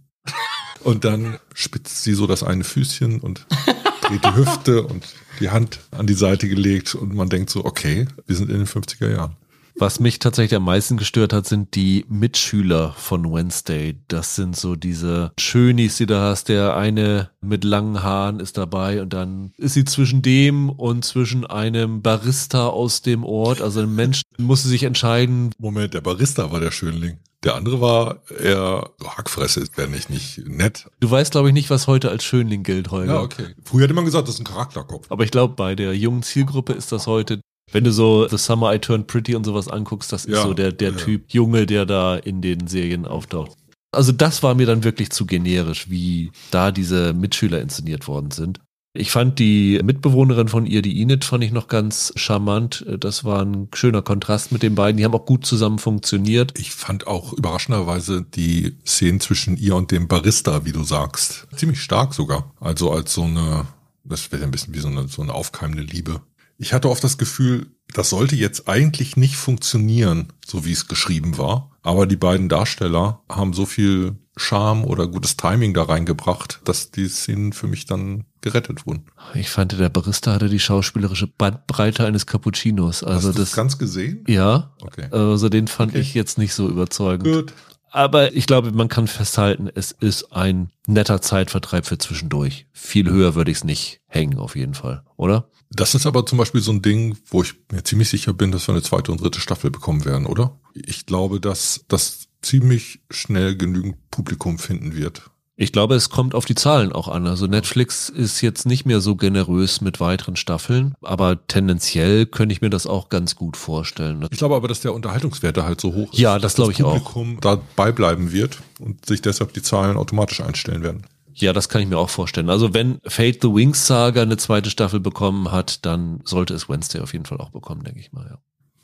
Und dann spitzt sie so das eine Füßchen und dreht die Hüfte und die Hand an die Seite gelegt und man denkt so, okay, wir sind in den 50er Jahren. Was mich tatsächlich am meisten gestört hat, sind die Mitschüler von Wednesday. Das sind so diese Schönis, die du hast. Der eine mit langen Haaren ist dabei und dann ist sie zwischen dem und zwischen einem Barista aus dem Ort. Also ein Mensch musste sich entscheiden. Moment, der Barista war der Schönling. Der andere war eher Hackfresse, wäre nicht, nicht nett. Du weißt, glaube ich, nicht, was heute als Schönling gilt, Holger. Ja, okay. Früher hätte man gesagt, das ist ein Charakterkopf. Aber ich glaube, bei der jungen Zielgruppe ist das heute wenn du so The Summer I Turned Pretty und sowas anguckst, das ist ja, so der, der ja. Typ Junge, der da in den Serien auftaucht. Also das war mir dann wirklich zu generisch, wie da diese Mitschüler inszeniert worden sind. Ich fand die Mitbewohnerin von ihr, die Enid, fand ich noch ganz charmant. Das war ein schöner Kontrast mit den beiden. Die haben auch gut zusammen funktioniert. Ich fand auch überraschenderweise die Szenen zwischen ihr und dem Barista, wie du sagst, ziemlich stark sogar. Also als so eine, das wäre ein bisschen wie so eine, so eine aufkeimende Liebe. Ich hatte oft das Gefühl, das sollte jetzt eigentlich nicht funktionieren, so wie es geschrieben war. Aber die beiden Darsteller haben so viel Charme oder gutes Timing da reingebracht, dass die Szenen für mich dann gerettet wurden. Ich fand, der Barista hatte die schauspielerische Bandbreite eines Cappuccinos. Also Hast du das ganz gesehen? Ja. Okay. Also den fand okay. ich jetzt nicht so überzeugend. Gut. Aber ich glaube, man kann festhalten, es ist ein netter Zeitvertreib für zwischendurch. Viel höher würde ich es nicht hängen, auf jeden Fall, oder? Das ist aber zum Beispiel so ein Ding, wo ich mir ziemlich sicher bin, dass wir eine zweite und dritte Staffel bekommen werden, oder? Ich glaube, dass das ziemlich schnell genügend Publikum finden wird. Ich glaube, es kommt auf die Zahlen auch an. Also Netflix ist jetzt nicht mehr so generös mit weiteren Staffeln, aber tendenziell könnte ich mir das auch ganz gut vorstellen. Ich glaube aber, dass der Unterhaltungswert da halt so hoch ist. Ja, das glaube ich auch. Publikum dabei bleiben wird und sich deshalb die Zahlen automatisch einstellen werden. Ja, das kann ich mir auch vorstellen. Also wenn Fate the Wings Saga eine zweite Staffel bekommen hat, dann sollte es Wednesday auf jeden Fall auch bekommen, denke ich mal, ja.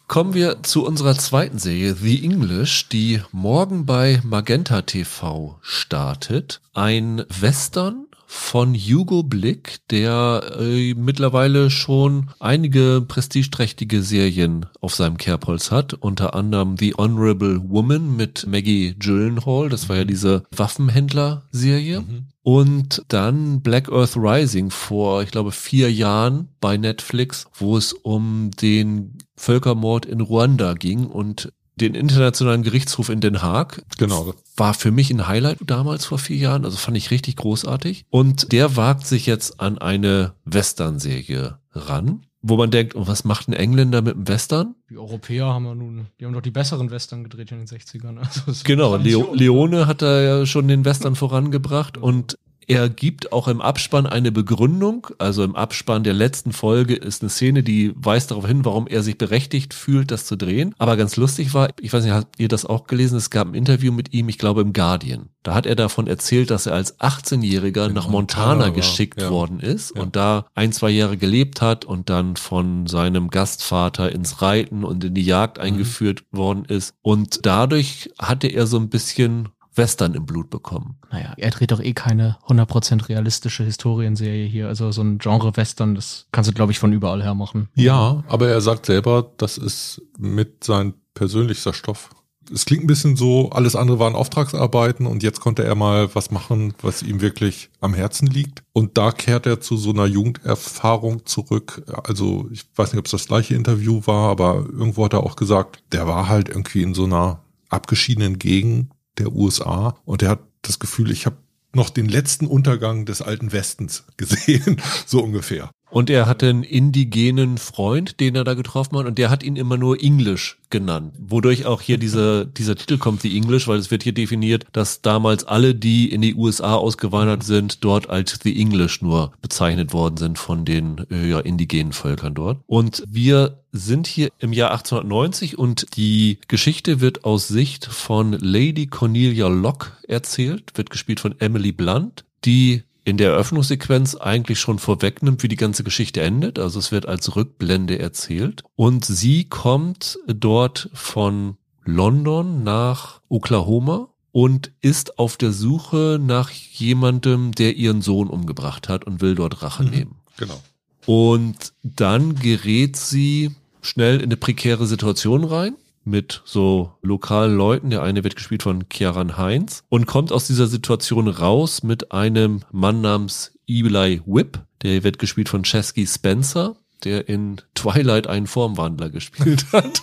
Kommen wir zu unserer zweiten Serie, The English, die morgen bei Magenta TV startet. Ein Western von Hugo Blick, der äh, mittlerweile schon einige prestigeträchtige Serien auf seinem Kerbholz hat, unter anderem The Honorable Woman mit Maggie Gyllenhaal, das war ja diese Waffenhändler-Serie. Mhm. Und dann Black Earth Rising vor, ich glaube, vier Jahren bei Netflix, wo es um den Völkermord in Ruanda ging und den Internationalen Gerichtshof in Den Haag. Genau. War für mich ein Highlight damals vor vier Jahren, also fand ich richtig großartig. Und der wagt sich jetzt an eine Western-Serie ran wo man denkt, oh, was macht ein Engländer mit dem Western? Die Europäer haben ja nun, die haben doch die besseren Western gedreht in den 60ern. Also genau, Leo, Leone hat da ja schon den Western vorangebracht und er gibt auch im Abspann eine Begründung. Also im Abspann der letzten Folge ist eine Szene, die weist darauf hin, warum er sich berechtigt fühlt, das zu drehen. Aber ganz lustig war, ich weiß nicht, habt ihr das auch gelesen? Es gab ein Interview mit ihm, ich glaube im Guardian. Da hat er davon erzählt, dass er als 18-Jähriger nach Montana, Montana geschickt ja. worden ist ja. und da ein, zwei Jahre gelebt hat und dann von seinem Gastvater ins Reiten und in die Jagd mhm. eingeführt worden ist. Und dadurch hatte er so ein bisschen Western im Blut bekommen. Naja, er dreht doch eh keine 100% realistische Historienserie hier. Also so ein Genre-Western, das kannst du, glaube ich, von überall her machen. Ja, aber er sagt selber, das ist mit sein persönlichster Stoff. Es klingt ein bisschen so, alles andere waren Auftragsarbeiten und jetzt konnte er mal was machen, was ihm wirklich am Herzen liegt. Und da kehrt er zu so einer Jugenderfahrung zurück. Also ich weiß nicht, ob es das gleiche Interview war, aber irgendwo hat er auch gesagt, der war halt irgendwie in so einer abgeschiedenen Gegend der USA und er hat das Gefühl, ich habe noch den letzten Untergang des alten Westens gesehen, so ungefähr. Und er hatte einen indigenen Freund, den er da getroffen hat, und der hat ihn immer nur English genannt. Wodurch auch hier dieser, dieser Titel kommt, die English, weil es wird hier definiert, dass damals alle, die in die USA ausgewandert sind, dort als The English nur bezeichnet worden sind von den äh, ja, indigenen Völkern dort. Und wir sind hier im Jahr 1890 und die Geschichte wird aus Sicht von Lady Cornelia Locke erzählt, wird gespielt von Emily Blunt, die in der Eröffnungssequenz eigentlich schon vorwegnimmt, wie die ganze Geschichte endet. Also es wird als Rückblende erzählt. Und sie kommt dort von London nach Oklahoma und ist auf der Suche nach jemandem, der ihren Sohn umgebracht hat und will dort Rache mhm, nehmen. Genau. Und dann gerät sie schnell in eine prekäre Situation rein mit so lokalen Leuten. Der eine wird gespielt von Kieran Heinz und kommt aus dieser Situation raus mit einem Mann namens Eli Whip. Der wird gespielt von Chesky Spencer der in Twilight einen Formwandler gespielt hat.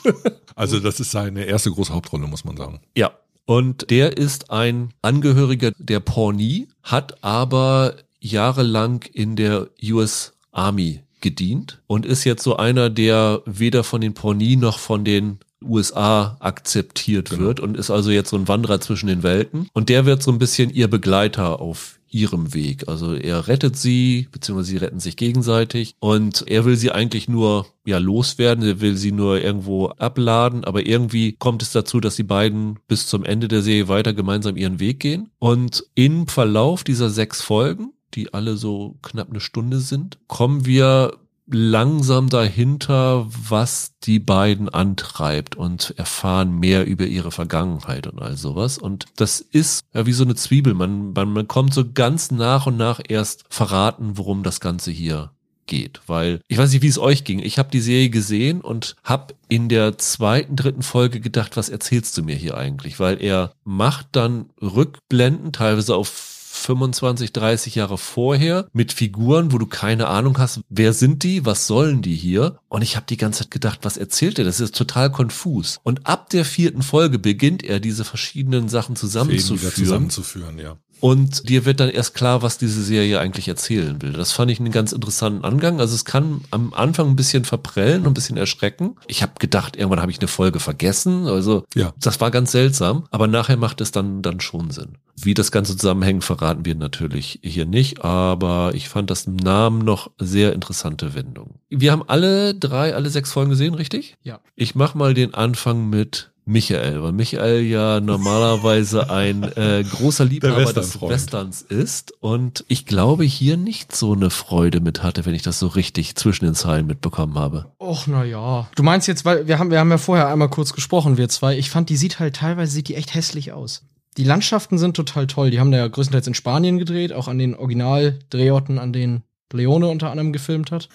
Also das ist seine erste große Hauptrolle, muss man sagen. Ja. Und der ist ein Angehöriger der Pawnee, hat aber jahrelang in der US Army gedient und ist jetzt so einer, der weder von den Pawnee noch von den USA akzeptiert genau. wird und ist also jetzt so ein Wanderer zwischen den Welten. Und der wird so ein bisschen ihr Begleiter auf ihrem Weg. Also er rettet sie, beziehungsweise sie retten sich gegenseitig und er will sie eigentlich nur ja loswerden, er will sie nur irgendwo abladen, aber irgendwie kommt es dazu, dass die beiden bis zum Ende der Serie weiter gemeinsam ihren Weg gehen und im Verlauf dieser sechs Folgen die alle so knapp eine Stunde sind, kommen wir langsam dahinter, was die beiden antreibt und erfahren mehr über ihre Vergangenheit und all sowas. Und das ist ja wie so eine Zwiebel. Man, man, kommt so ganz nach und nach erst verraten, worum das Ganze hier geht, weil ich weiß nicht, wie es euch ging. Ich habe die Serie gesehen und habe in der zweiten, dritten Folge gedacht, was erzählst du mir hier eigentlich? Weil er macht dann Rückblenden, teilweise auf 25, 30 Jahre vorher mit Figuren, wo du keine Ahnung hast, wer sind die, was sollen die hier? Und ich habe die ganze Zeit gedacht, was erzählt er? Das ist total konfus. Und ab der vierten Folge beginnt er, diese verschiedenen Sachen zusammenzuführen. zusammenzuführen, ja. Und dir wird dann erst klar, was diese Serie eigentlich erzählen will. Das fand ich einen ganz interessanten Angang. Also es kann am Anfang ein bisschen verprellen und ein bisschen erschrecken. Ich habe gedacht, irgendwann habe ich eine Folge vergessen. Also ja. das war ganz seltsam, aber nachher macht es dann, dann schon Sinn. Wie das Ganze zusammenhängt, verraten wir natürlich hier nicht, aber ich fand das im Namen noch sehr interessante Wendung. Wir haben alle drei, alle sechs Folgen gesehen, richtig? Ja. Ich mach mal den Anfang mit Michael, weil Michael ja normalerweise ein äh, großer Liebhaber des Westerns ist und ich glaube hier nicht so eine Freude mit hatte, wenn ich das so richtig zwischen den Zeilen mitbekommen habe. Och, na ja. Du meinst jetzt, weil wir haben, wir haben ja vorher einmal kurz gesprochen, wir zwei. Ich fand, die sieht halt teilweise, sieht die echt hässlich aus. Die Landschaften sind total toll. Die haben da ja größtenteils in Spanien gedreht, auch an den Originaldrehorten, an denen Leone unter anderem gefilmt hat.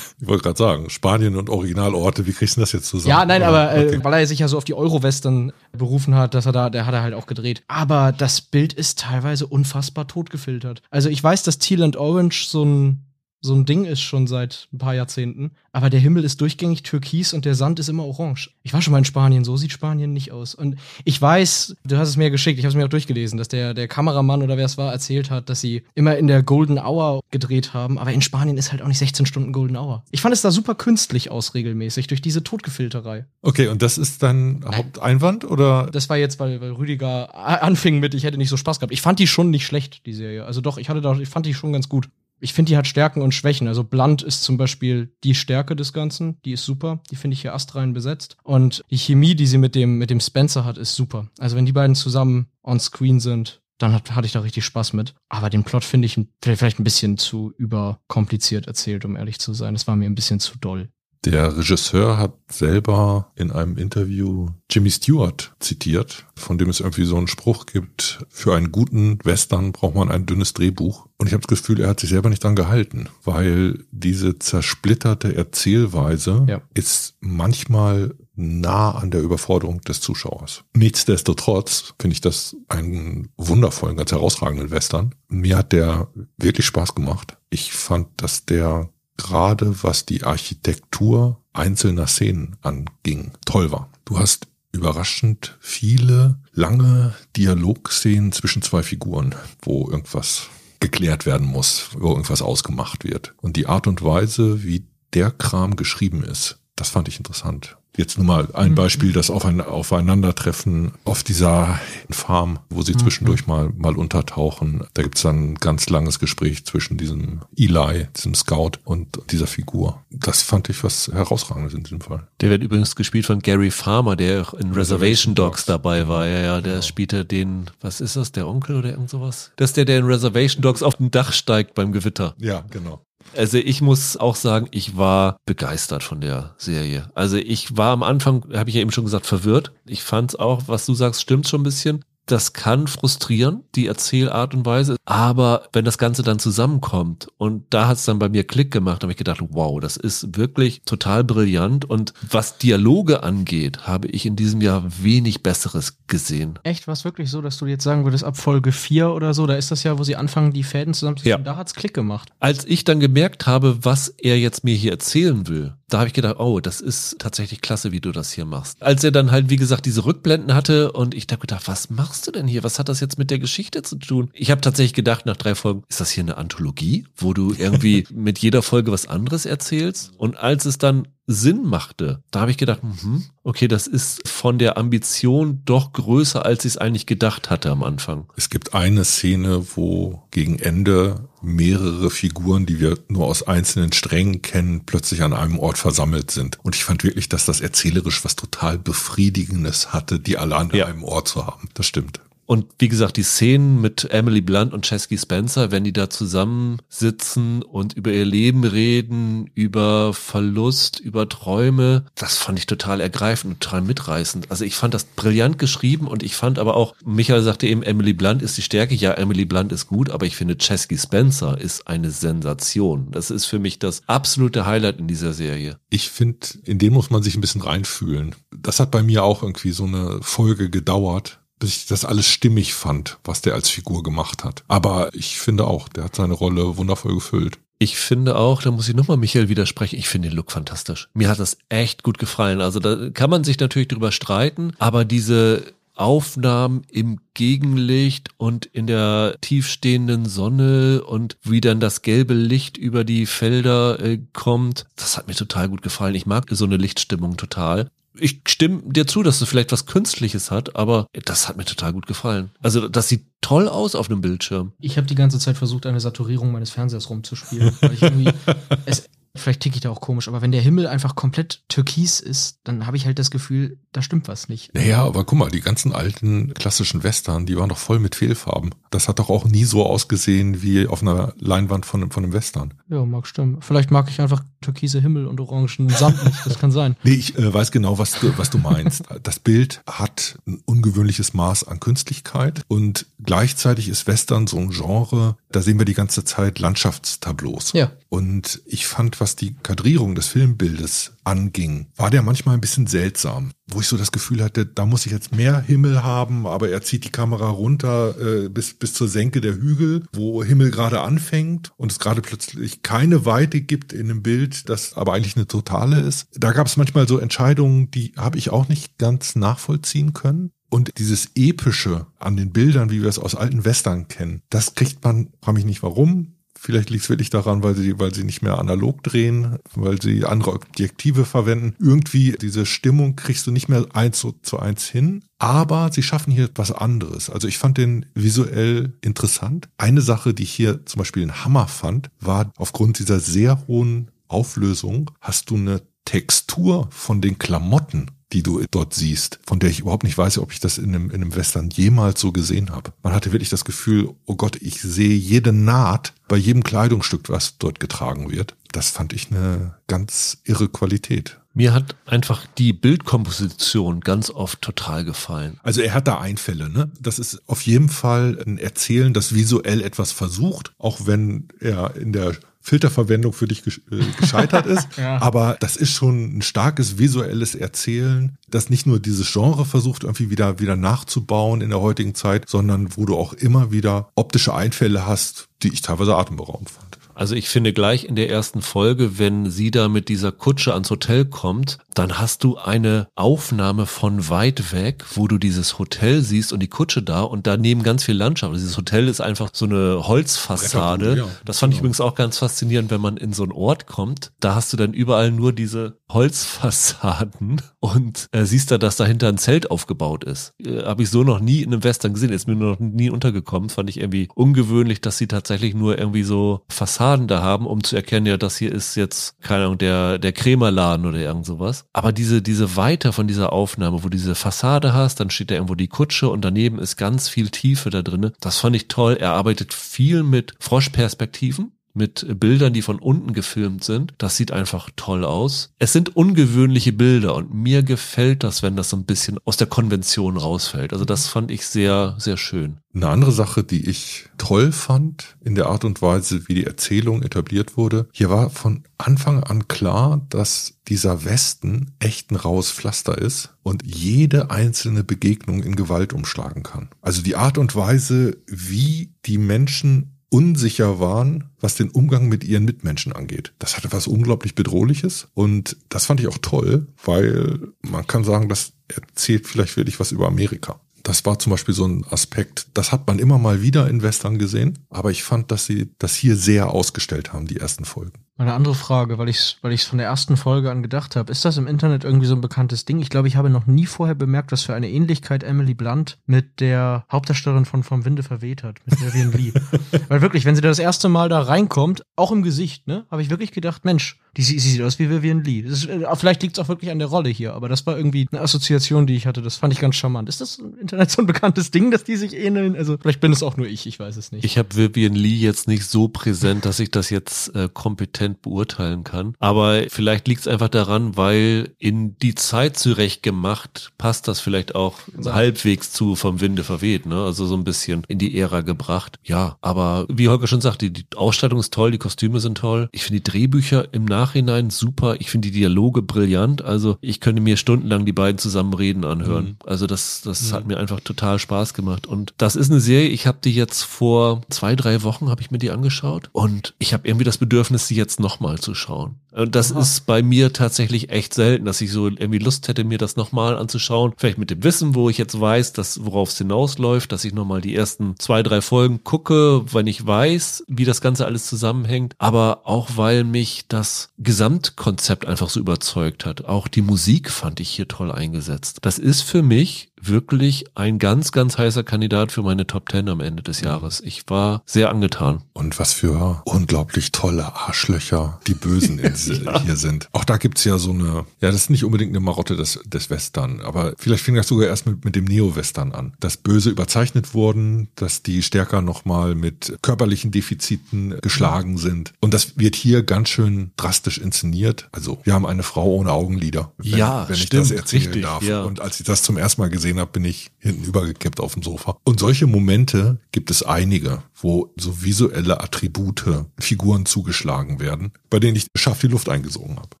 Ich wollte gerade sagen, Spanien und Originalorte, wie kriegst du das jetzt zusammen? Ja, nein, aber äh, okay. weil er sich ja so auf die Euro-Western berufen hat, dass er da, der hat er halt auch gedreht. Aber das Bild ist teilweise unfassbar tot gefiltert. Also ich weiß, dass Teal and Orange so ein so ein Ding ist schon seit ein paar Jahrzehnten. Aber der Himmel ist durchgängig türkis und der Sand ist immer orange. Ich war schon mal in Spanien, so sieht Spanien nicht aus. Und ich weiß, du hast es mir geschickt, ich habe es mir auch durchgelesen, dass der, der Kameramann oder wer es war erzählt hat, dass sie immer in der Golden Hour gedreht haben. Aber in Spanien ist halt auch nicht 16 Stunden Golden Hour. Ich fand es da super künstlich aus, regelmäßig, durch diese Totgefilterei. Okay, und das ist dein Haupteinwand oder? Das war jetzt, weil, weil Rüdiger anfing mit, ich hätte nicht so Spaß gehabt. Ich fand die schon nicht schlecht, die Serie. Also doch, ich hatte da, ich fand die schon ganz gut ich finde, die hat Stärken und Schwächen. Also Blunt ist zum Beispiel die Stärke des Ganzen. Die ist super. Die finde ich hier astrein besetzt. Und die Chemie, die sie mit dem, mit dem Spencer hat, ist super. Also wenn die beiden zusammen on screen sind, dann hat, hatte ich da richtig Spaß mit. Aber den Plot finde ich vielleicht ein bisschen zu überkompliziert erzählt, um ehrlich zu sein. Es war mir ein bisschen zu doll. Der Regisseur hat selber in einem Interview Jimmy Stewart zitiert, von dem es irgendwie so einen Spruch gibt, für einen guten Western braucht man ein dünnes Drehbuch. Und ich habe das Gefühl, er hat sich selber nicht dran gehalten, weil diese zersplitterte Erzählweise ja. ist manchmal nah an der Überforderung des Zuschauers. Nichtsdestotrotz finde ich das einen wundervollen, ganz herausragenden Western. Mir hat der wirklich Spaß gemacht. Ich fand, dass der gerade was die Architektur einzelner Szenen anging, toll war. Du hast überraschend viele lange Dialogszenen zwischen zwei Figuren, wo irgendwas geklärt werden muss, wo irgendwas ausgemacht wird. Und die Art und Weise, wie der Kram geschrieben ist, das fand ich interessant. Jetzt nur mal ein mhm. Beispiel, das Aufeinandertreffen auf dieser Farm, wo sie mhm. zwischendurch mal, mal untertauchen. Da gibt's dann ein ganz langes Gespräch zwischen diesem Eli, diesem Scout und dieser Figur. Das fand ich was Herausragendes in diesem Fall. Der wird übrigens gespielt von Gary Farmer, der auch in Reservation Dogs dabei war. Ja, ja, der genau. spielte den, was ist das, der Onkel oder irgend sowas? Das ist der, der in Reservation Dogs auf dem Dach steigt beim Gewitter. Ja, genau. Also ich muss auch sagen, ich war begeistert von der Serie. Also ich war am Anfang, habe ich ja eben schon gesagt, verwirrt. Ich fand auch, was du sagst, stimmt schon ein bisschen das kann frustrieren, die Erzählart und Weise. Aber wenn das Ganze dann zusammenkommt und da hat es dann bei mir Klick gemacht, habe ich gedacht, wow, das ist wirklich total brillant. Und was Dialoge angeht, habe ich in diesem Jahr wenig Besseres gesehen. Echt, war es wirklich so, dass du jetzt sagen würdest, ab Folge 4 oder so, da ist das ja, wo sie anfangen, die Fäden zusammenzuziehen, ja. da hat's Klick gemacht. Als ich dann gemerkt habe, was er jetzt mir hier erzählen will, da habe ich gedacht, oh, das ist tatsächlich klasse, wie du das hier machst. Als er dann halt, wie gesagt, diese Rückblenden hatte und ich habe gedacht, was machst du denn hier? Was hat das jetzt mit der Geschichte zu tun? Ich habe tatsächlich gedacht, nach drei Folgen, ist das hier eine Anthologie, wo du irgendwie mit jeder Folge was anderes erzählst? Und als es dann Sinn machte, da habe ich gedacht, hm, okay, das ist von der Ambition doch größer, als ich es eigentlich gedacht hatte am Anfang. Es gibt eine Szene, wo gegen Ende mehrere Figuren, die wir nur aus einzelnen Strängen kennen, plötzlich an einem Ort versammelt sind. Und ich fand wirklich, dass das erzählerisch was total Befriedigendes hatte, die alle an ja. einem Ort zu haben. Das stimmt. Und wie gesagt, die Szenen mit Emily Blunt und Chesky Spencer, wenn die da zusammensitzen und über ihr Leben reden, über Verlust, über Träume, das fand ich total ergreifend und total mitreißend. Also ich fand das brillant geschrieben und ich fand aber auch, Michael sagte eben, Emily Blunt ist die Stärke. Ja, Emily Blunt ist gut, aber ich finde Chesky Spencer ist eine Sensation. Das ist für mich das absolute Highlight in dieser Serie. Ich finde, in den muss man sich ein bisschen reinfühlen. Das hat bei mir auch irgendwie so eine Folge gedauert bis ich das alles stimmig fand, was der als Figur gemacht hat. Aber ich finde auch, der hat seine Rolle wundervoll gefüllt. Ich finde auch, da muss ich nochmal Michael widersprechen, ich finde den Look fantastisch. Mir hat das echt gut gefallen. Also da kann man sich natürlich drüber streiten, aber diese Aufnahmen im Gegenlicht und in der tiefstehenden Sonne und wie dann das gelbe Licht über die Felder äh, kommt. Das hat mir total gut gefallen. Ich mag so eine Lichtstimmung total. Ich stimme dir zu, dass es vielleicht was Künstliches hat, aber das hat mir total gut gefallen. Also das sieht toll aus auf einem Bildschirm. Ich habe die ganze Zeit versucht, eine Saturierung meines Fernsehers rumzuspielen. Weil ich irgendwie, es, Vielleicht ticke ich da auch komisch, aber wenn der Himmel einfach komplett türkis ist, dann habe ich halt das Gefühl, da stimmt was nicht. Naja, aber guck mal, die ganzen alten klassischen Western, die waren doch voll mit Fehlfarben. Das hat doch auch nie so ausgesehen wie auf einer Leinwand von, von einem Western. Ja, mag stimmen. Vielleicht mag ich einfach türkise Himmel und orangen Sand nicht. Das kann sein. Nee, ich äh, weiß genau, was du, was du meinst. Das Bild hat ein ungewöhnliches Maß an Künstlichkeit und gleichzeitig ist Western so ein Genre, da sehen wir die ganze Zeit Landschaftstableaus. Ja. Und ich fand, was die Kadrierung des Filmbildes anging, war der manchmal ein bisschen seltsam, wo ich so das Gefühl hatte, da muss ich jetzt mehr Himmel haben, aber er zieht die Kamera runter äh, bis, bis zur Senke der Hügel, wo Himmel gerade anfängt und es gerade plötzlich keine Weite gibt in einem Bild, das aber eigentlich eine totale ist. Da gab es manchmal so Entscheidungen, die habe ich auch nicht ganz nachvollziehen können. Und dieses Epische an den Bildern, wie wir es aus alten Western kennen, das kriegt man, frage mich nicht warum, Vielleicht liegt es wirklich daran, weil sie, weil sie nicht mehr analog drehen, weil sie andere Objektive verwenden. Irgendwie diese Stimmung kriegst du nicht mehr eins zu, eins hin. Aber sie schaffen hier etwas anderes. Also ich fand den visuell interessant. Eine Sache, die ich hier zum Beispiel einen Hammer fand, war aufgrund dieser sehr hohen Auflösung hast du eine Textur von den Klamotten die du dort siehst, von der ich überhaupt nicht weiß, ob ich das in einem, in einem Western jemals so gesehen habe. Man hatte wirklich das Gefühl, oh Gott, ich sehe jede Naht bei jedem Kleidungsstück, was dort getragen wird. Das fand ich eine ganz irre Qualität. Mir hat einfach die Bildkomposition ganz oft total gefallen. Also er hat da Einfälle, ne? Das ist auf jeden Fall ein Erzählen, das visuell etwas versucht, auch wenn er in der Filterverwendung für dich äh, gescheitert ist. ja. Aber das ist schon ein starkes visuelles Erzählen, das nicht nur dieses Genre versucht, irgendwie wieder, wieder nachzubauen in der heutigen Zeit, sondern wo du auch immer wieder optische Einfälle hast, die ich teilweise atemberaubend fand. Also ich finde gleich in der ersten Folge, wenn sie da mit dieser Kutsche ans Hotel kommt, dann hast du eine Aufnahme von weit weg, wo du dieses Hotel siehst und die Kutsche da und daneben ganz viel Landschaft. Also dieses Hotel ist einfach so eine Holzfassade. Ja, das fand genau. ich übrigens auch ganz faszinierend, wenn man in so einen Ort kommt. Da hast du dann überall nur diese Holzfassaden und äh, siehst da, dass dahinter ein Zelt aufgebaut ist. Äh, Habe ich so noch nie in einem Western gesehen. Ist mir noch nie untergekommen. Fand ich irgendwie ungewöhnlich, dass sie tatsächlich nur irgendwie so Fassaden da haben, um zu erkennen, ja, das hier ist jetzt, keine Ahnung, der, der Krämerladen oder irgend sowas. Aber diese, diese Weite von dieser Aufnahme, wo du diese Fassade hast, dann steht da irgendwo die Kutsche und daneben ist ganz viel Tiefe da drinne. Das fand ich toll. Er arbeitet viel mit Froschperspektiven mit Bildern, die von unten gefilmt sind. Das sieht einfach toll aus. Es sind ungewöhnliche Bilder und mir gefällt das, wenn das so ein bisschen aus der Konvention rausfällt. Also das fand ich sehr, sehr schön. Eine andere Sache, die ich toll fand in der Art und Weise, wie die Erzählung etabliert wurde, hier war von Anfang an klar, dass dieser Westen echt ein raues Pflaster ist und jede einzelne Begegnung in Gewalt umschlagen kann. Also die Art und Weise, wie die Menschen unsicher waren, was den Umgang mit ihren Mitmenschen angeht. Das hatte was unglaublich Bedrohliches und das fand ich auch toll, weil man kann sagen, das erzählt vielleicht wirklich was über Amerika. Das war zum Beispiel so ein Aspekt, das hat man immer mal wieder in Western gesehen, aber ich fand, dass sie das hier sehr ausgestellt haben, die ersten Folgen. Eine andere Frage, weil ich es weil ich's von der ersten Folge an gedacht habe. Ist das im Internet irgendwie so ein bekanntes Ding? Ich glaube, ich habe noch nie vorher bemerkt, was für eine Ähnlichkeit Emily Blunt mit der Hauptdarstellerin von Vom Winde verweht hat, mit Vivian Lee. weil wirklich, wenn sie das erste Mal da reinkommt, auch im Gesicht, ne, habe ich wirklich gedacht, Mensch, die, sie sieht aus wie Vivian Lee. Ist, äh, vielleicht liegt es auch wirklich an der Rolle hier, aber das war irgendwie eine Assoziation, die ich hatte. Das fand ich ganz charmant. Ist das im Internet so ein bekanntes Ding, dass die sich ähneln? Also vielleicht bin es auch nur ich, ich weiß es nicht. Ich habe Vivian Lee jetzt nicht so präsent, dass ich das jetzt äh, kompetent beurteilen kann. Aber vielleicht liegt es einfach daran, weil in die Zeit zurecht gemacht passt das vielleicht auch ja. halbwegs zu vom Winde verweht, ne? Also so ein bisschen in die Ära gebracht. Ja, aber wie Holger schon sagte, die Ausstattung ist toll, die Kostüme sind toll. Ich finde die Drehbücher im Nachhinein Nachhinein super. Ich finde die Dialoge brillant. Also ich könnte mir stundenlang die beiden zusammen reden anhören. Mhm. Also das, das mhm. hat mir einfach total Spaß gemacht. Und das ist eine Serie, ich habe die jetzt vor zwei, drei Wochen, habe ich mir die angeschaut. Und ich habe irgendwie das Bedürfnis, sie jetzt nochmal zu schauen. Und das Aha. ist bei mir tatsächlich echt selten, dass ich so irgendwie Lust hätte, mir das nochmal anzuschauen. Vielleicht mit dem Wissen, wo ich jetzt weiß, dass worauf es hinausläuft, dass ich nochmal die ersten zwei, drei Folgen gucke, wenn ich weiß, wie das Ganze alles zusammenhängt. Aber auch weil mich das Gesamtkonzept einfach so überzeugt hat. Auch die Musik fand ich hier toll eingesetzt. Das ist für mich wirklich ein ganz, ganz heißer Kandidat für meine Top Ten am Ende des Jahres. Ich war sehr angetan. Und was für unglaublich tolle Arschlöcher die Bösen ja. hier sind. Auch da gibt's ja so eine, ja, das ist nicht unbedingt eine Marotte des, des Western, aber vielleicht fing das sogar erst mit, mit dem Neo-Western an. Dass Böse überzeichnet wurden, dass die stärker nochmal mit körperlichen Defiziten geschlagen sind. Und das wird hier ganz schön drastisch inszeniert. Also, wir haben eine Frau ohne Augenlider. Wenn, ja, wenn stimmt, ich das erzählen richtig, darf. Ja. Und als ich das zum ersten Mal gesehen gesehen habe, bin ich hinten übergekippt auf dem Sofa. Und solche Momente gibt es einige, wo so visuelle Attribute, Figuren zugeschlagen werden, bei denen ich scharf die Luft eingesogen habe.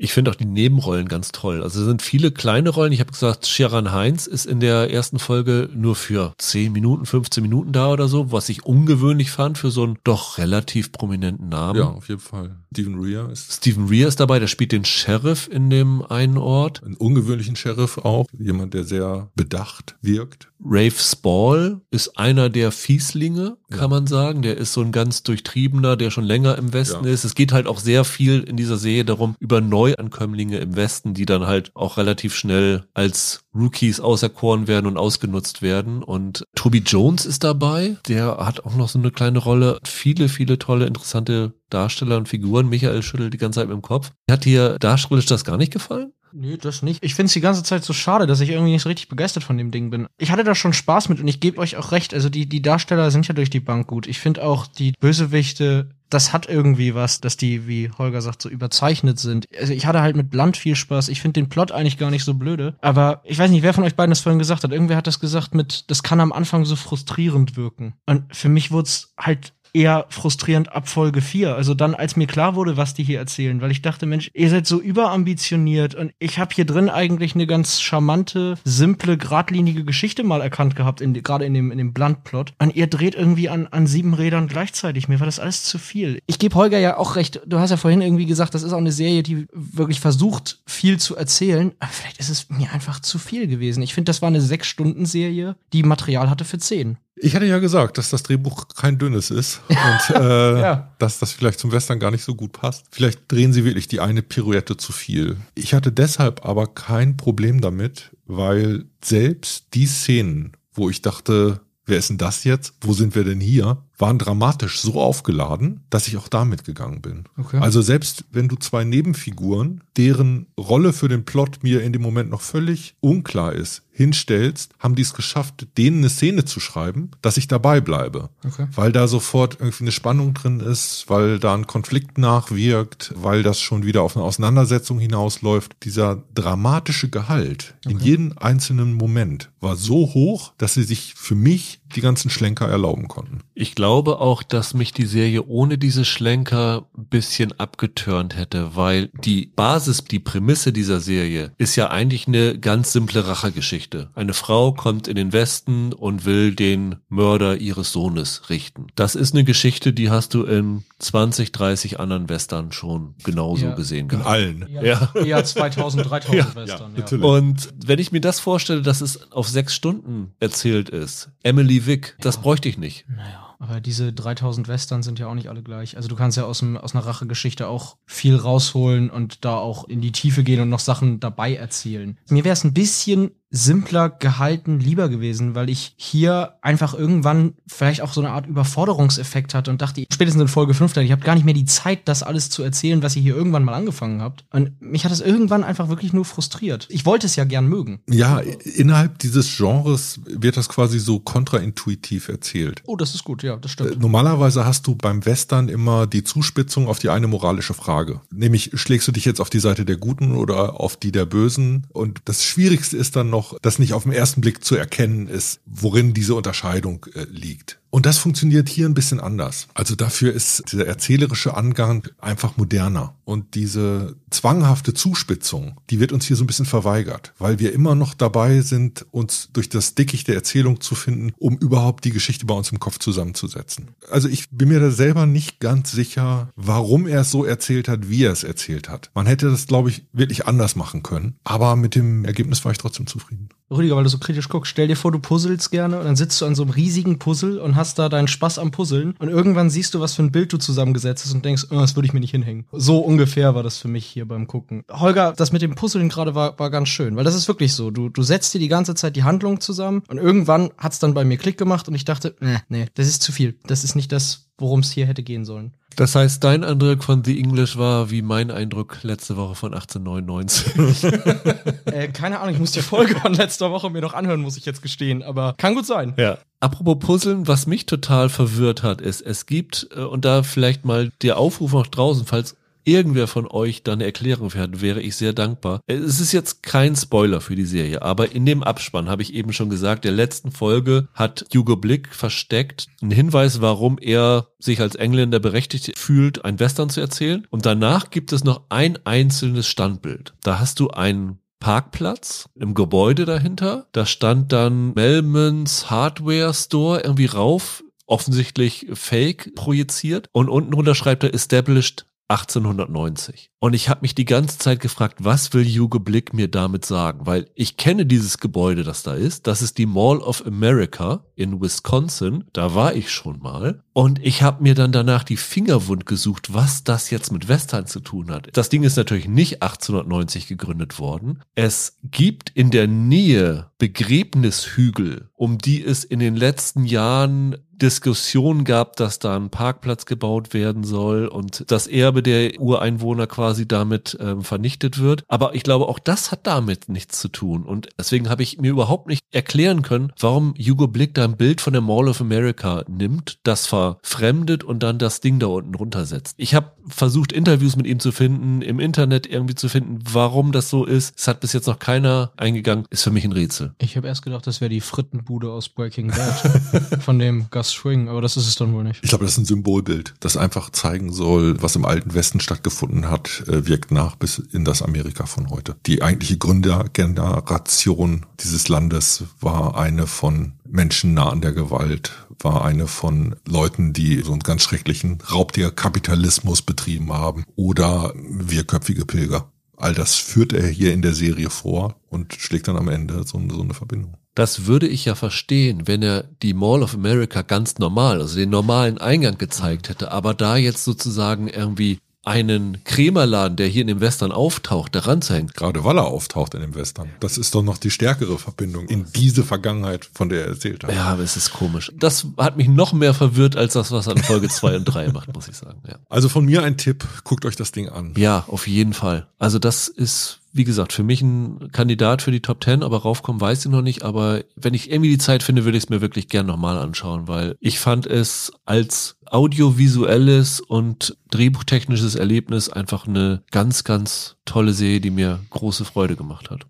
Ich finde auch die Nebenrollen ganz toll. Also es sind viele kleine Rollen. Ich habe gesagt, Sharon Heinz ist in der ersten Folge nur für 10 Minuten, 15 Minuten da oder so, was ich ungewöhnlich fand für so einen doch relativ prominenten Namen. Ja, auf jeden Fall. Stephen Rear ist. Stephen Rear ist dabei, der spielt den Sheriff in dem einen Ort. Einen ungewöhnlichen Sheriff auch. Jemand, der sehr bedacht wirkt. Rafe Spall ist einer der Fieslinge, kann ja. man sagen. Der ist so ein ganz durchtriebener, der schon länger im Westen ja. ist. Es geht halt auch sehr viel in dieser Serie darum, über Neuankömmlinge im Westen, die dann halt auch relativ schnell als Rookies auserkoren werden und ausgenutzt werden. Und Toby Jones ist dabei. Der hat auch noch so eine kleine Rolle. Viele, viele tolle, interessante Darsteller und Figuren. Michael schüttelt die ganze Zeit mit dem Kopf. Hat dir darstellerisch das gar nicht gefallen? Nee, das nicht. Ich finde es die ganze Zeit so schade, dass ich irgendwie nicht so richtig begeistert von dem Ding bin. Ich hatte da schon Spaß mit und ich gebe euch auch recht. Also die, die Darsteller sind ja durch die Bank gut. Ich finde auch die Bösewichte, das hat irgendwie was, dass die, wie Holger sagt, so überzeichnet sind. Also ich hatte halt mit Blunt viel Spaß. Ich finde den Plot eigentlich gar nicht so blöde. Aber ich weiß nicht, wer von euch beiden das vorhin gesagt hat. Irgendwer hat das gesagt mit, das kann am Anfang so frustrierend wirken. Und für mich wurde es halt eher frustrierend ab Folge 4. Also dann, als mir klar wurde, was die hier erzählen, weil ich dachte, Mensch, ihr seid so überambitioniert und ich habe hier drin eigentlich eine ganz charmante, simple, geradlinige Geschichte mal erkannt gehabt, gerade in dem, in dem Blunt-Plot. Und ihr dreht irgendwie an, an sieben Rädern gleichzeitig. Mir war das alles zu viel. Ich gebe Holger ja auch recht. Du hast ja vorhin irgendwie gesagt, das ist auch eine Serie, die wirklich versucht, viel zu erzählen. Aber vielleicht ist es mir einfach zu viel gewesen. Ich finde, das war eine Sechs-Stunden-Serie, die Material hatte für zehn. Ich hatte ja gesagt, dass das Drehbuch kein dünnes ist und äh, ja. dass das vielleicht zum Western gar nicht so gut passt. Vielleicht drehen sie wirklich die eine Pirouette zu viel. Ich hatte deshalb aber kein Problem damit, weil selbst die Szenen, wo ich dachte, wer ist denn das jetzt? Wo sind wir denn hier? Waren dramatisch so aufgeladen, dass ich auch damit gegangen bin. Okay. Also selbst wenn du zwei Nebenfiguren, deren Rolle für den Plot mir in dem Moment noch völlig unklar ist, hinstellst, haben die es geschafft, denen eine Szene zu schreiben, dass ich dabei bleibe. Okay. Weil da sofort irgendwie eine Spannung drin ist, weil da ein Konflikt nachwirkt, weil das schon wieder auf eine Auseinandersetzung hinausläuft. Dieser dramatische Gehalt okay. in jedem einzelnen Moment war so hoch, dass sie sich für mich die ganzen Schlenker erlauben konnten. Ich glaube auch, dass mich die Serie ohne diese Schlenker ein bisschen abgetörnt hätte, weil die Basis, die Prämisse dieser Serie ist ja eigentlich eine ganz simple Rachegeschichte. Eine Frau kommt in den Westen und will den Mörder ihres Sohnes richten. Das ist eine Geschichte, die hast du in 20, 30 anderen Western schon genauso ja. gesehen. In allen. Ja. Eher 2000, 3000 ja. Western. Ja, Und wenn ich mir das vorstelle, dass es auf sechs Stunden erzählt ist, Emily Vick, das bräuchte ich nicht. Naja. Aber diese 3000 Western sind ja auch nicht alle gleich. Also du kannst ja aus, dem, aus einer Rachegeschichte auch viel rausholen und da auch in die Tiefe gehen und noch Sachen dabei erzählen. Mir wäre es ein bisschen simpler gehalten lieber gewesen, weil ich hier einfach irgendwann vielleicht auch so eine Art Überforderungseffekt hatte und dachte, spätestens in Folge 5, ich habe gar nicht mehr die Zeit, das alles zu erzählen, was ihr hier irgendwann mal angefangen habt. Und mich hat es irgendwann einfach wirklich nur frustriert. Ich wollte es ja gern mögen. Ja, innerhalb dieses Genres wird das quasi so kontraintuitiv erzählt. Oh, das ist gut, ja, das stimmt. Äh, normalerweise hast du beim Western immer die Zuspitzung auf die eine moralische Frage. Nämlich, schlägst du dich jetzt auf die Seite der Guten oder auf die der Bösen? Und das Schwierigste ist dann noch, noch, dass nicht auf den ersten Blick zu erkennen ist, worin diese Unterscheidung äh, liegt. Und das funktioniert hier ein bisschen anders. Also dafür ist dieser erzählerische Angang einfach moderner. Und diese zwanghafte Zuspitzung, die wird uns hier so ein bisschen verweigert, weil wir immer noch dabei sind, uns durch das Dickicht der Erzählung zu finden, um überhaupt die Geschichte bei uns im Kopf zusammenzusetzen. Also ich bin mir da selber nicht ganz sicher, warum er es so erzählt hat, wie er es erzählt hat. Man hätte das, glaube ich, wirklich anders machen können. Aber mit dem Ergebnis war ich trotzdem zufrieden. Rüdiger, weil du so kritisch guckst, stell dir vor, du puzzelst gerne und dann sitzt du an so einem riesigen Puzzle und hast da deinen Spaß am Puzzeln und irgendwann siehst du, was für ein Bild du zusammengesetzt hast und denkst, oh, das würde ich mir nicht hinhängen. So ungefähr war das für mich hier beim Gucken. Holger, das mit dem Puzzeln gerade war, war ganz schön, weil das ist wirklich so. Du, du setzt dir die ganze Zeit die Handlung zusammen und irgendwann hat's dann bei mir Klick gemacht und ich dachte, nee, nee, das ist zu viel. Das ist nicht das, worum es hier hätte gehen sollen. Das heißt, dein Eindruck von The English war wie mein Eindruck letzte Woche von 1899. äh, keine Ahnung, ich muss die Folge von letzter Woche mir noch anhören, muss ich jetzt gestehen, aber kann gut sein. Ja. Apropos Puzzeln, was mich total verwirrt hat, ist, es gibt, äh, und da vielleicht mal der Aufruf noch draußen, falls irgendwer von euch da eine Erklärung fährt, wäre ich sehr dankbar. Es ist jetzt kein Spoiler für die Serie, aber in dem Abspann habe ich eben schon gesagt, der letzten Folge hat Hugo Blick versteckt einen Hinweis, warum er sich als Engländer berechtigt fühlt, ein Western zu erzählen. Und danach gibt es noch ein einzelnes Standbild. Da hast du einen Parkplatz im Gebäude dahinter. Da stand dann Melmans Hardware Store irgendwie rauf offensichtlich fake projiziert und unten drunter schreibt er Established 1890. Und ich habe mich die ganze Zeit gefragt, was will Hugo Blick mir damit sagen? Weil ich kenne dieses Gebäude, das da ist. Das ist die Mall of America in Wisconsin. Da war ich schon mal. Und ich habe mir dann danach die Finger wund gesucht, was das jetzt mit Western zu tun hat. Das Ding ist natürlich nicht 1890 gegründet worden. Es gibt in der Nähe Begräbnishügel, um die es in den letzten Jahren Diskussion gab, dass da ein Parkplatz gebaut werden soll und das Erbe der Ureinwohner quasi damit ähm, vernichtet wird. Aber ich glaube, auch das hat damit nichts zu tun. Und deswegen habe ich mir überhaupt nicht erklären können, warum Hugo Blick da ein Bild von der Mall of America nimmt, das verfremdet und dann das Ding da unten runtersetzt. Ich habe versucht, Interviews mit ihm zu finden, im Internet irgendwie zu finden, warum das so ist. Es hat bis jetzt noch keiner eingegangen. Ist für mich ein Rätsel. Ich habe erst gedacht, das wäre die Frittenbude aus Breaking Bad von dem Gus Swing, aber das ist es dann wohl nicht. Ich glaube, das ist ein Symbolbild, das einfach zeigen soll, was im alten Westen stattgefunden hat, äh, wirkt nach bis in das Amerika von heute. Die eigentliche Gründergeneration dieses Landes war eine von Menschen nah an der Gewalt, war eine von Leuten, die so einen ganz schrecklichen Raubtierkapitalismus betrieben haben oder wirköpfige Pilger. All das führt er hier in der Serie vor und schlägt dann am Ende so, so eine Verbindung. Das würde ich ja verstehen, wenn er die Mall of America ganz normal, also den normalen Eingang gezeigt hätte, aber da jetzt sozusagen irgendwie einen Krämerladen, der hier in dem Western auftaucht, daran zu hängen. Gerade weil er auftaucht in dem Western. Das ist doch noch die stärkere Verbindung in diese Vergangenheit, von der er erzählt hat. Ja, aber es ist komisch. Das hat mich noch mehr verwirrt als das, was er in Folge 2 und 3 macht, muss ich sagen. Ja. Also von mir ein Tipp, guckt euch das Ding an. Ja, auf jeden Fall. Also das ist wie gesagt, für mich ein Kandidat für die Top 10, aber raufkommen weiß ich noch nicht. Aber wenn ich irgendwie die Zeit finde, würde ich es mir wirklich gern nochmal anschauen, weil ich fand es als audiovisuelles und drehbuchtechnisches Erlebnis einfach eine ganz, ganz tolle Serie, die mir große Freude gemacht hat.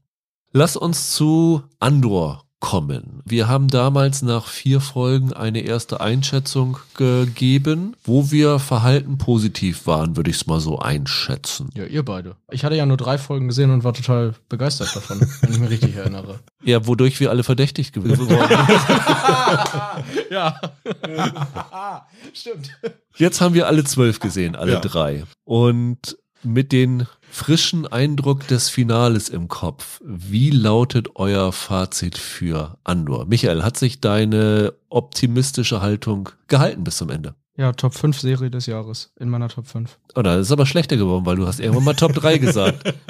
Lass uns zu Andor kommen. Wir haben damals nach vier Folgen eine erste Einschätzung gegeben, wo wir verhalten positiv waren, würde ich es mal so einschätzen. Ja, ihr beide. Ich hatte ja nur drei Folgen gesehen und war total begeistert davon, wenn ich mich richtig erinnere. Ja, wodurch wir alle verdächtig geworden sind. ja. Stimmt. Jetzt haben wir alle zwölf gesehen, alle ja. drei. Und mit den frischen Eindruck des Finales im Kopf. Wie lautet euer Fazit für Andor? Michael, hat sich deine optimistische Haltung gehalten bis zum Ende? Ja, Top 5 Serie des Jahres in meiner Top 5. Oh, das ist aber schlechter geworden, weil du hast irgendwann mal Top 3 gesagt.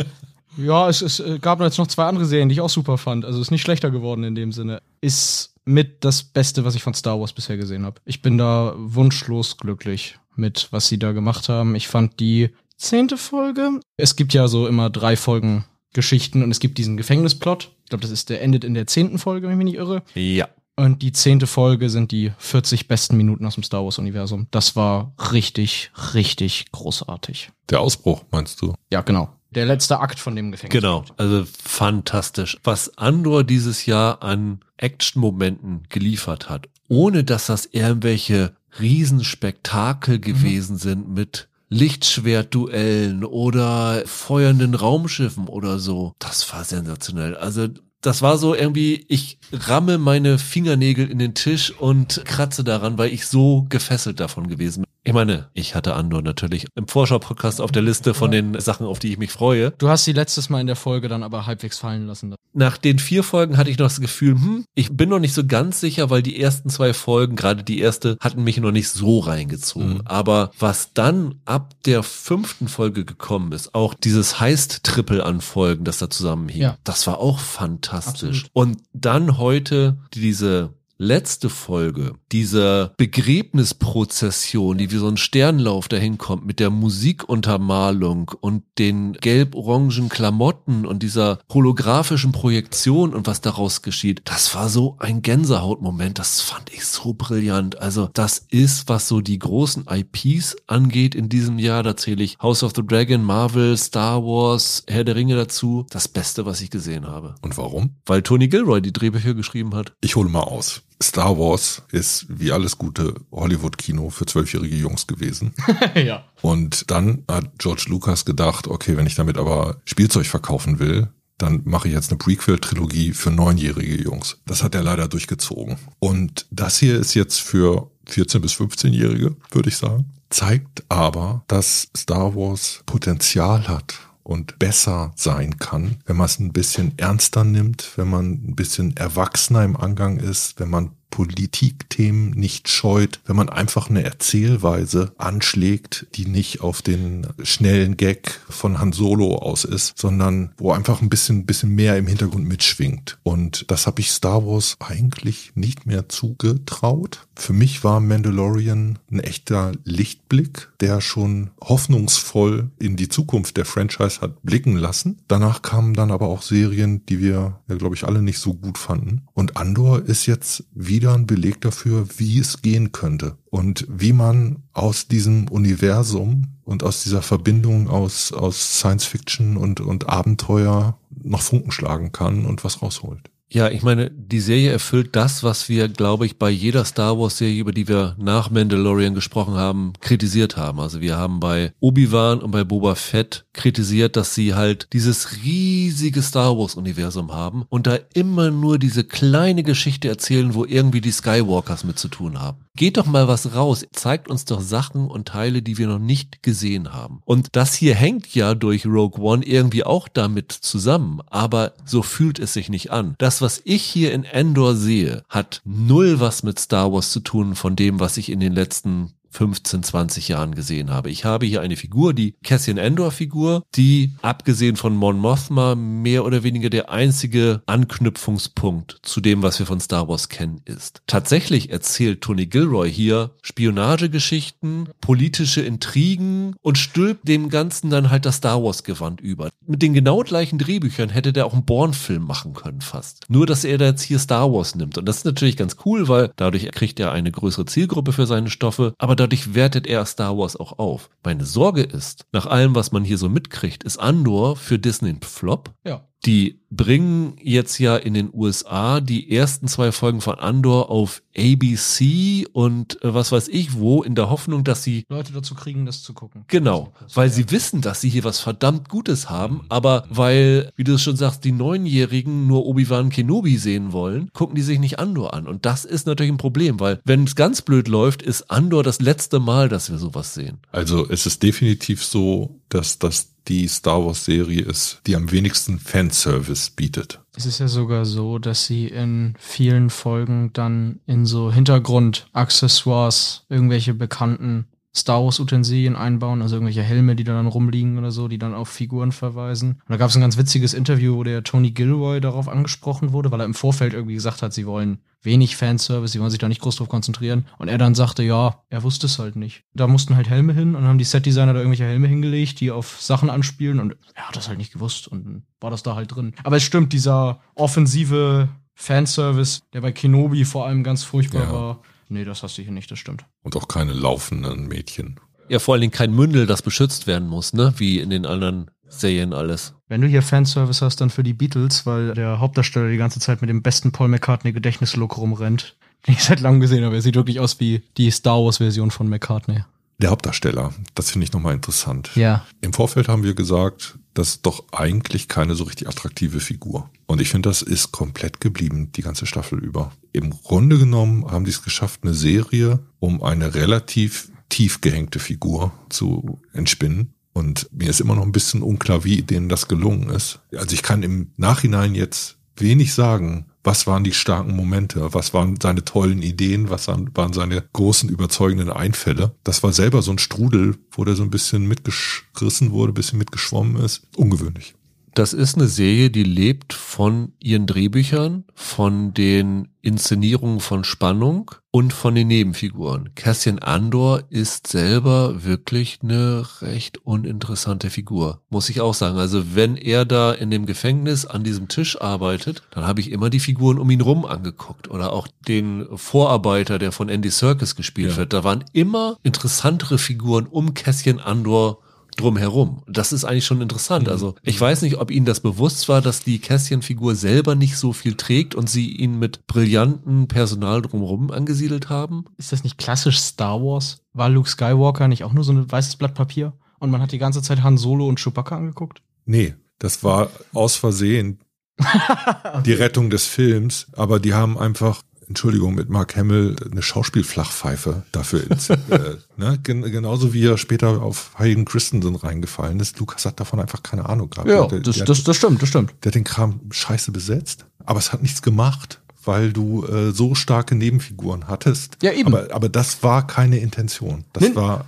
Ja, es, es äh, gab jetzt noch zwei andere Serien, die ich auch super fand. Also ist nicht schlechter geworden in dem Sinne. Ist mit das Beste, was ich von Star Wars bisher gesehen habe. Ich bin da wunschlos glücklich mit, was sie da gemacht haben. Ich fand die zehnte Folge. Es gibt ja so immer drei Folgen Geschichten und es gibt diesen Gefängnisplot. Ich glaube, das ist der endet in der zehnten Folge, wenn ich mich nicht irre. Ja. Und die zehnte Folge sind die 40 besten Minuten aus dem Star Wars-Universum. Das war richtig, richtig großartig. Der Ausbruch, meinst du? Ja, genau. Der letzte Akt von dem Gefängnis. Genau, also fantastisch. Was Andor dieses Jahr an Action-Momenten geliefert hat, ohne dass das irgendwelche Riesenspektakel gewesen mhm. sind mit Lichtschwertduellen oder feuernden Raumschiffen oder so. Das war sensationell. Also das war so irgendwie, ich ramme meine Fingernägel in den Tisch und kratze daran, weil ich so gefesselt davon gewesen bin. Ich meine, ich hatte Andor natürlich im Vorschau-Podcast auf der Liste von den Sachen, auf die ich mich freue. Du hast sie letztes Mal in der Folge dann aber halbwegs fallen lassen. Nach den vier Folgen hatte ich noch das Gefühl, hm, ich bin noch nicht so ganz sicher, weil die ersten zwei Folgen, gerade die erste, hatten mich noch nicht so reingezogen. Mhm. Aber was dann ab der fünften Folge gekommen ist, auch dieses Heist-Triple an Folgen, das da zusammenhing, ja. das war auch fantastisch. Absolut. Und dann heute diese letzte Folge, diese Begräbnisprozession, die wie so ein Sternlauf dahin kommt mit der Musikuntermalung und den gelb-orangen Klamotten und dieser holographischen Projektion und was daraus geschieht, das war so ein Gänsehautmoment, das fand ich so brillant. Also das ist, was so die großen IPs angeht in diesem Jahr, da zähle ich House of the Dragon, Marvel, Star Wars, Herr der Ringe dazu, das Beste, was ich gesehen habe. Und warum? Weil Tony Gilroy die Drehbücher geschrieben hat. Ich hole mal aus. Star Wars ist wie alles gute Hollywood-Kino für zwölfjährige Jungs gewesen. ja. Und dann hat George Lucas gedacht, okay, wenn ich damit aber Spielzeug verkaufen will, dann mache ich jetzt eine Prequel-Trilogie für neunjährige Jungs. Das hat er leider durchgezogen. Und das hier ist jetzt für 14- bis 15-Jährige, würde ich sagen. Zeigt aber, dass Star Wars Potenzial hat und besser sein kann, wenn man es ein bisschen ernster nimmt, wenn man ein bisschen erwachsener im Angang ist, wenn man Politikthemen nicht scheut, wenn man einfach eine Erzählweise anschlägt, die nicht auf den schnellen Gag von Han Solo aus ist, sondern wo einfach ein bisschen, bisschen mehr im Hintergrund mitschwingt. Und das habe ich Star Wars eigentlich nicht mehr zugetraut. Für mich war Mandalorian ein echter Lichtblick, der schon hoffnungsvoll in die Zukunft der Franchise hat blicken lassen. Danach kamen dann aber auch Serien, die wir ja, glaube ich, alle nicht so gut fanden. Und Andor ist jetzt wie wieder ein Beleg dafür, wie es gehen könnte und wie man aus diesem Universum und aus dieser Verbindung aus, aus Science Fiction und, und Abenteuer noch Funken schlagen kann und was rausholt. Ja, ich meine, die Serie erfüllt das, was wir, glaube ich, bei jeder Star Wars Serie, über die wir nach Mandalorian gesprochen haben, kritisiert haben. Also wir haben bei Obi-Wan und bei Boba Fett kritisiert, dass sie halt dieses riesige Star Wars Universum haben und da immer nur diese kleine Geschichte erzählen, wo irgendwie die Skywalkers mit zu tun haben. Geht doch mal was raus, zeigt uns doch Sachen und Teile, die wir noch nicht gesehen haben. Und das hier hängt ja durch Rogue One irgendwie auch damit zusammen, aber so fühlt es sich nicht an. Das, was ich hier in Endor sehe, hat null was mit Star Wars zu tun von dem, was ich in den letzten 15, 20 Jahren gesehen habe. Ich habe hier eine Figur, die Cassian Endor Figur, die abgesehen von Mon Mothma mehr oder weniger der einzige Anknüpfungspunkt zu dem, was wir von Star Wars kennen, ist. Tatsächlich erzählt Tony Gilroy hier Spionagegeschichten, politische Intrigen und stülpt dem Ganzen dann halt das Star Wars Gewand über. Mit den genau gleichen Drehbüchern hätte der auch einen Born-Film machen können fast. Nur, dass er da jetzt hier Star Wars nimmt. Und das ist natürlich ganz cool, weil dadurch kriegt er eine größere Zielgruppe für seine Stoffe. Aber dadurch wertet er Star Wars auch auf. Meine Sorge ist, nach allem, was man hier so mitkriegt, ist Andor für Disney ein Flop. Ja. Die bringen jetzt ja in den USA die ersten zwei Folgen von Andor auf ABC und äh, was weiß ich wo, in der Hoffnung, dass sie Leute dazu kriegen, das zu gucken. Genau, weil sie wissen, dass sie hier was verdammt Gutes haben, aber weil, wie du es schon sagst, die Neunjährigen nur Obi-Wan Kenobi sehen wollen, gucken die sich nicht Andor an. Und das ist natürlich ein Problem, weil wenn es ganz blöd läuft, ist Andor das letzte Mal, dass wir sowas sehen. Also es ist definitiv so, dass das die Star Wars Serie ist, die am wenigsten Fanservice bietet. Es ist ja sogar so, dass sie in vielen Folgen dann in so Hintergrund-Accessoires irgendwelche bekannten Star Wars Utensilien einbauen, also irgendwelche Helme, die da dann rumliegen oder so, die dann auf Figuren verweisen. Und da gab es ein ganz witziges Interview, wo der Tony Gilroy darauf angesprochen wurde, weil er im Vorfeld irgendwie gesagt hat, sie wollen wenig Fanservice, sie wollen sich da nicht groß drauf konzentrieren. Und er dann sagte, ja, er wusste es halt nicht. Da mussten halt Helme hin und haben die Setdesigner da irgendwelche Helme hingelegt, die auf Sachen anspielen und er hat das halt nicht gewusst und war das da halt drin. Aber es stimmt, dieser offensive Fanservice, der bei Kenobi vor allem ganz furchtbar ja. war, Nee, das hast du hier nicht, das stimmt. Und auch keine laufenden Mädchen. Ja, vor allen Dingen kein Mündel, das beschützt werden muss, ne? Wie in den anderen Serien alles. Wenn du hier Fanservice hast, dann für die Beatles, weil der Hauptdarsteller die ganze Zeit mit dem besten Paul McCartney Gedächtnislook rumrennt, den ich seit langem gesehen habe. Er sieht wirklich aus wie die Star Wars Version von McCartney. Der Hauptdarsteller, das finde ich nochmal interessant. Ja. Im Vorfeld haben wir gesagt, das ist doch eigentlich keine so richtig attraktive Figur. Und ich finde, das ist komplett geblieben, die ganze Staffel über. Im Grunde genommen haben die es geschafft, eine Serie um eine relativ tief gehängte Figur zu entspinnen. Und mir ist immer noch ein bisschen unklar, wie denen das gelungen ist. Also ich kann im Nachhinein jetzt wenig sagen, was waren die starken Momente, was waren seine tollen Ideen, was waren seine großen überzeugenden Einfälle. Das war selber so ein Strudel, wo der so ein bisschen mitgerissen wurde, ein bisschen mitgeschwommen ist. Ungewöhnlich. Das ist eine Serie, die lebt von ihren Drehbüchern, von den Inszenierungen von Spannung und von den Nebenfiguren. Cassian Andor ist selber wirklich eine recht uninteressante Figur, muss ich auch sagen. Also wenn er da in dem Gefängnis an diesem Tisch arbeitet, dann habe ich immer die Figuren um ihn rum angeguckt oder auch den Vorarbeiter, der von Andy Serkis gespielt ja. wird. Da waren immer interessantere Figuren um Cassian Andor drumherum. Das ist eigentlich schon interessant. Mhm. Also ich weiß nicht, ob Ihnen das bewusst war, dass die Kästchenfigur selber nicht so viel trägt und Sie ihn mit brillanten Personal drumherum angesiedelt haben. Ist das nicht klassisch Star Wars? War Luke Skywalker nicht auch nur so ein weißes Blatt Papier? Und man hat die ganze Zeit Han Solo und Chewbacca angeguckt? Nee, das war aus Versehen die Rettung des Films, aber die haben einfach Entschuldigung, mit Mark Hamill eine Schauspielflachpfeife dafür. Ins, äh, ne? Gen genauso wie er später auf Hayden Christensen reingefallen ist. Lukas hat davon einfach keine Ahnung gehabt. Ja, der, das, der das, das stimmt, das stimmt. Der hat den Kram scheiße besetzt, aber es hat nichts gemacht weil du äh, so starke Nebenfiguren hattest. Ja, eben. Aber, aber das war keine Intention. Das nee. war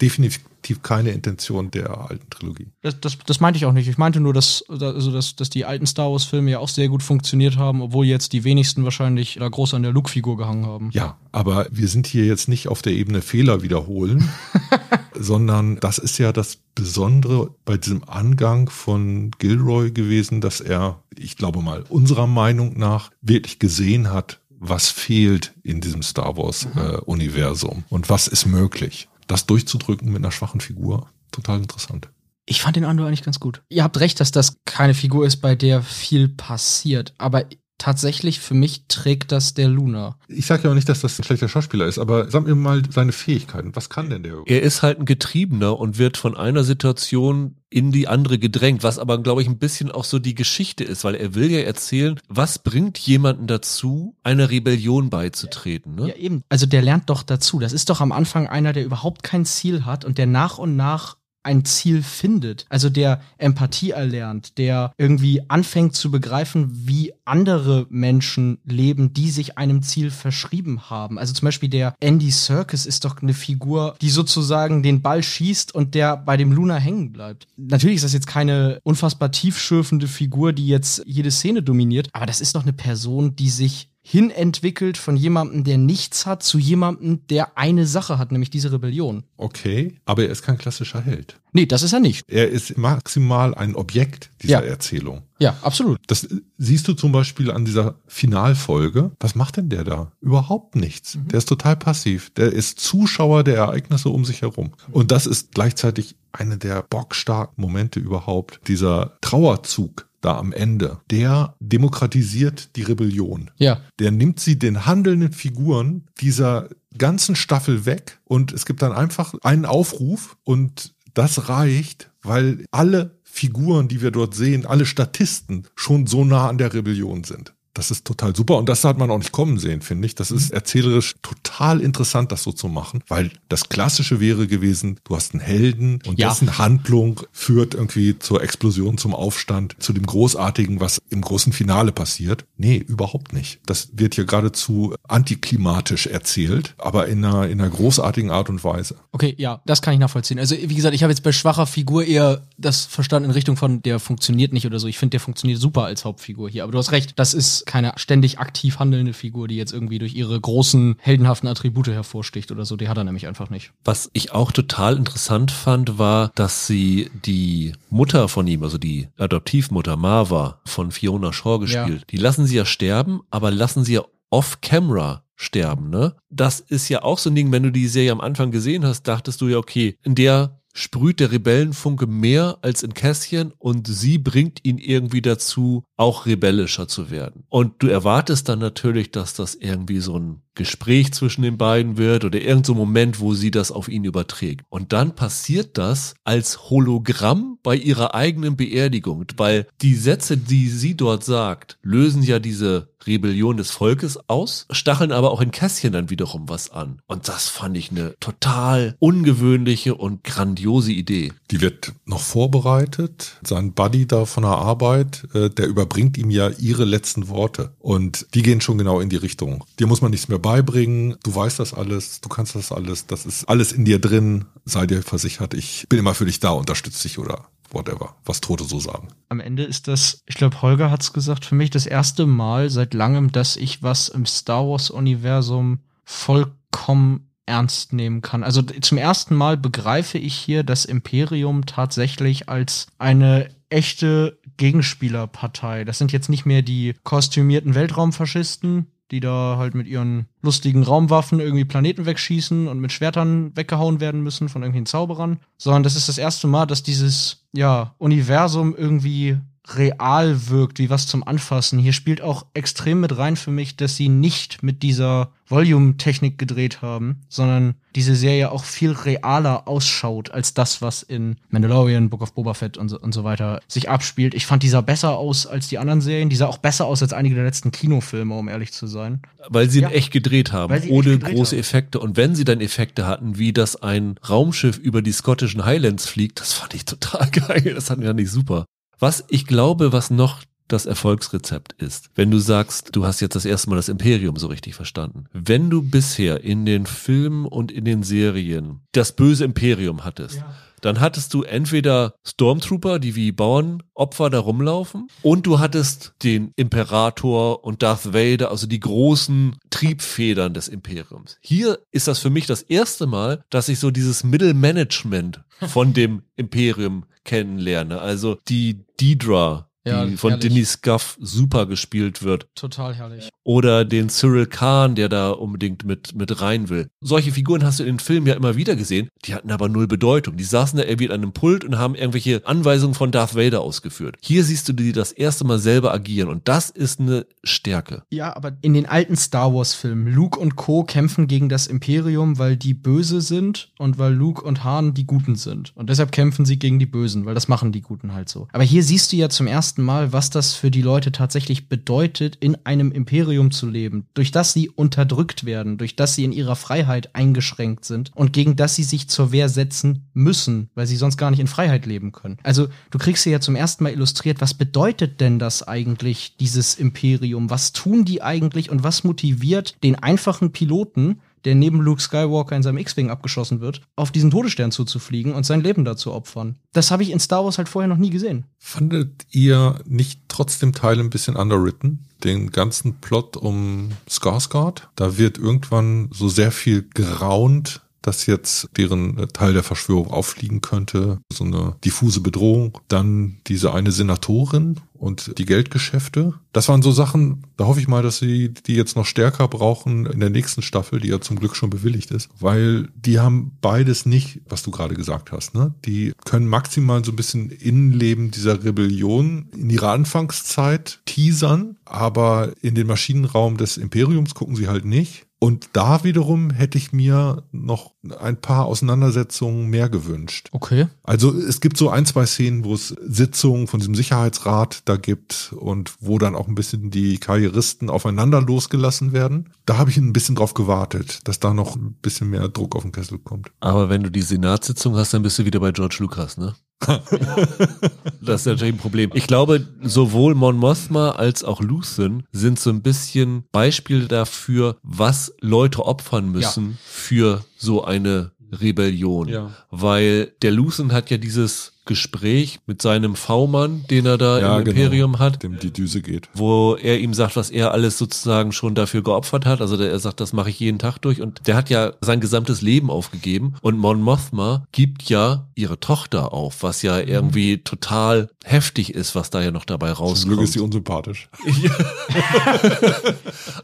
definitiv definitiv keine Intention der alten Trilogie. Das, das, das meinte ich auch nicht. Ich meinte nur, dass, also dass, dass die alten Star Wars-Filme ja auch sehr gut funktioniert haben, obwohl jetzt die wenigsten wahrscheinlich da groß an der Luke-Figur gehangen haben. Ja, aber wir sind hier jetzt nicht auf der Ebene Fehler wiederholen, sondern das ist ja das Besondere bei diesem Angang von Gilroy gewesen, dass er, ich glaube mal, unserer Meinung nach wirklich gesehen hat, was fehlt in diesem Star Wars-Universum äh, und was ist möglich das durchzudrücken mit einer schwachen Figur, total interessant. Ich fand den Andor eigentlich ganz gut. Ihr habt recht, dass das keine Figur ist, bei der viel passiert. Aber tatsächlich für mich trägt das der Luna. Ich sage ja auch nicht, dass das ein schlechter Schauspieler ist, aber sag mir mal seine Fähigkeiten. Was kann denn der? Er ist halt ein Getriebener und wird von einer Situation in die andere gedrängt, was aber, glaube ich, ein bisschen auch so die Geschichte ist, weil er will ja erzählen, was bringt jemanden dazu, einer Rebellion beizutreten. Ne? Ja, eben. Also der lernt doch dazu. Das ist doch am Anfang einer, der überhaupt kein Ziel hat und der nach und nach ein Ziel findet, also der Empathie erlernt, der irgendwie anfängt zu begreifen, wie andere Menschen leben, die sich einem Ziel verschrieben haben. Also zum Beispiel der Andy Serkis ist doch eine Figur, die sozusagen den Ball schießt und der bei dem Luna hängen bleibt. Natürlich ist das jetzt keine unfassbar tiefschürfende Figur, die jetzt jede Szene dominiert, aber das ist doch eine Person, die sich hinentwickelt von jemandem, der nichts hat, zu jemandem, der eine Sache hat, nämlich diese Rebellion. Okay, aber er ist kein klassischer Held. Nee, das ist er nicht. Er ist maximal ein Objekt dieser ja. Erzählung. Ja, absolut. Das siehst du zum Beispiel an dieser Finalfolge. Was macht denn der da? Überhaupt nichts. Mhm. Der ist total passiv. Der ist Zuschauer der Ereignisse um sich herum. Und das ist gleichzeitig eine der bockstarken Momente überhaupt. Dieser Trauerzug da am Ende, der demokratisiert die Rebellion. Ja. Der nimmt sie den handelnden Figuren dieser ganzen Staffel weg und es gibt dann einfach einen Aufruf und das reicht, weil alle Figuren, die wir dort sehen, alle Statisten schon so nah an der Rebellion sind. Das ist total super und das hat man auch nicht kommen sehen, finde ich. Das ist mhm. erzählerisch total interessant, das so zu machen, weil das Klassische wäre gewesen, du hast einen Helden und ja. dessen Handlung führt irgendwie zur Explosion, zum Aufstand, zu dem Großartigen, was im großen Finale passiert. Nee, überhaupt nicht. Das wird hier geradezu antiklimatisch erzählt, aber in einer, in einer großartigen Art und Weise. Okay, ja, das kann ich nachvollziehen. Also wie gesagt, ich habe jetzt bei schwacher Figur eher das verstanden in Richtung von, der funktioniert nicht oder so. Ich finde, der funktioniert super als Hauptfigur hier. Aber du hast recht, das ist keine ständig aktiv handelnde Figur, die jetzt irgendwie durch ihre großen heldenhaften Attribute hervorsticht oder so. Die hat er nämlich einfach nicht. Was ich auch total interessant fand, war, dass sie die Mutter von ihm, also die Adoptivmutter Marva von Fiona Shaw gespielt, ja. die lassen sie ja sterben, aber lassen sie ja off-camera sterben, ne? Das ist ja auch so ein Ding, wenn du die Serie am Anfang gesehen hast, dachtest du ja, okay, in der sprüht der Rebellenfunke mehr als in Kässchen und sie bringt ihn irgendwie dazu, auch rebellischer zu werden. Und du erwartest dann natürlich, dass das irgendwie so ein Gespräch zwischen den beiden wird oder irgendein so Moment, wo sie das auf ihn überträgt. Und dann passiert das als Hologramm bei ihrer eigenen Beerdigung, weil die Sätze, die sie dort sagt, lösen ja diese Rebellion des Volkes aus, stacheln aber auch in Kässchen dann wiederum was an. Und das fand ich eine total ungewöhnliche und grandiose Idee. Die wird noch vorbereitet. Sein Buddy da von der Arbeit, äh, der überbringt ihm ja ihre letzten Worte. Und die gehen schon genau in die Richtung. Dir muss man nichts mehr beibringen. Du weißt das alles. Du kannst das alles. Das ist alles in dir drin. Sei dir versichert. Ich bin immer für dich da, unterstütze dich oder whatever, was Tote so sagen. Am Ende ist das, ich glaube, Holger hat's gesagt, für mich das erste Mal seit langem, dass ich was im Star Wars-Universum vollkommen ernst nehmen kann. Also zum ersten Mal begreife ich hier das Imperium tatsächlich als eine echte Gegenspielerpartei. Das sind jetzt nicht mehr die kostümierten Weltraumfaschisten, die da halt mit ihren lustigen Raumwaffen irgendwie Planeten wegschießen und mit Schwertern weggehauen werden müssen von irgendwelchen Zauberern, sondern das ist das erste Mal, dass dieses, ja, Universum irgendwie real wirkt, wie was zum Anfassen. Hier spielt auch extrem mit rein für mich, dass sie nicht mit dieser Volume-Technik gedreht haben, sondern diese Serie auch viel realer ausschaut als das, was in Mandalorian, Book of Boba Fett und so, und so weiter sich abspielt. Ich fand dieser besser aus als die anderen Serien. Die sah auch besser aus als einige der letzten Kinofilme, um ehrlich zu sein. Weil sie ihn echt gedreht haben, ohne gedreht große haben. Effekte. Und wenn sie dann Effekte hatten, wie dass ein Raumschiff über die schottischen Highlands fliegt, das fand ich total geil. Das fand ich ja nicht super. Was ich glaube, was noch das Erfolgsrezept ist. Wenn du sagst, du hast jetzt das erste Mal das Imperium so richtig verstanden. Wenn du bisher in den Filmen und in den Serien das böse Imperium hattest, ja. dann hattest du entweder Stormtrooper, die wie Bauernopfer da rumlaufen, und du hattest den Imperator und Darth Vader, also die großen Triebfedern des Imperiums. Hier ist das für mich das erste Mal, dass ich so dieses Mittelmanagement von dem Imperium kennenlerne. Also die Deidra, ja, die von herrlich. Dennis Scuff super gespielt wird. Total herrlich. Oder den Cyril Khan, der da unbedingt mit, mit rein will. Solche Figuren hast du in den Filmen ja immer wieder gesehen, die hatten aber null Bedeutung. Die saßen da irgendwie an einem Pult und haben irgendwelche Anweisungen von Darth Vader ausgeführt. Hier siehst du die das erste Mal selber agieren und das ist eine Stärke. Ja, aber in den alten Star Wars Filmen, Luke und Co. kämpfen gegen das Imperium, weil die böse sind und weil Luke und Han die Guten sind. Und deshalb kämpfen sie gegen die Bösen, weil das machen die Guten halt so. Aber hier siehst du ja zum ersten ersten Mal, was das für die Leute tatsächlich bedeutet, in einem Imperium zu leben, durch das sie unterdrückt werden, durch das sie in ihrer Freiheit eingeschränkt sind und gegen das sie sich zur Wehr setzen müssen, weil sie sonst gar nicht in Freiheit leben können. Also du kriegst hier ja zum ersten Mal illustriert, was bedeutet denn das eigentlich, dieses Imperium? Was tun die eigentlich und was motiviert den einfachen Piloten, der neben Luke Skywalker in seinem X-Wing abgeschossen wird, auf diesen Todesstern zuzufliegen und sein Leben dazu opfern. Das habe ich in Star Wars halt vorher noch nie gesehen. Fandet ihr nicht trotzdem Teil ein bisschen underwritten? Den ganzen Plot um Skarsgård? Da wird irgendwann so sehr viel geraunt dass jetzt deren äh, Teil der Verschwörung auffliegen könnte. So eine diffuse Bedrohung. Dann diese eine Senatorin und die Geldgeschäfte. Das waren so Sachen, da hoffe ich mal, dass sie die jetzt noch stärker brauchen in der nächsten Staffel, die ja zum Glück schon bewilligt ist, weil die haben beides nicht, was du gerade gesagt hast. Ne? Die können maximal so ein bisschen Innenleben dieser Rebellion in ihrer Anfangszeit teasern, aber in den Maschinenraum des Imperiums gucken sie halt nicht. Und da wiederum hätte ich mir noch ein paar Auseinandersetzungen mehr gewünscht. Okay. Also es gibt so ein, zwei Szenen, wo es Sitzungen von diesem Sicherheitsrat da gibt und wo dann auch ein bisschen die Karrieristen aufeinander losgelassen werden. Da habe ich ein bisschen drauf gewartet, dass da noch ein bisschen mehr Druck auf den Kessel kommt. Aber wenn du die Senatssitzung hast, dann bist du wieder bei George Lucas, ne? das ist natürlich ein Problem. Ich glaube, sowohl Mon Mothma als auch Luthen sind so ein bisschen Beispiele dafür, was Leute opfern müssen ja. für so eine Rebellion. Ja. Weil der Luthen hat ja dieses Gespräch mit seinem V-Mann, den er da Ja, im genau. Imperium hat, Dem die Düse geht. wo er ihm sagt, was er alles sozusagen schon dafür geopfert hat. Also der, er sagt, das mache ich jeden Tag durch. Und der hat ja sein gesamtes Leben aufgegeben. Und Mon Mothma gibt ja ihre Tochter auf, was ja irgendwie total heftig ist, was da ja noch dabei Zum rauskommt. Glück ist sie unsympathisch.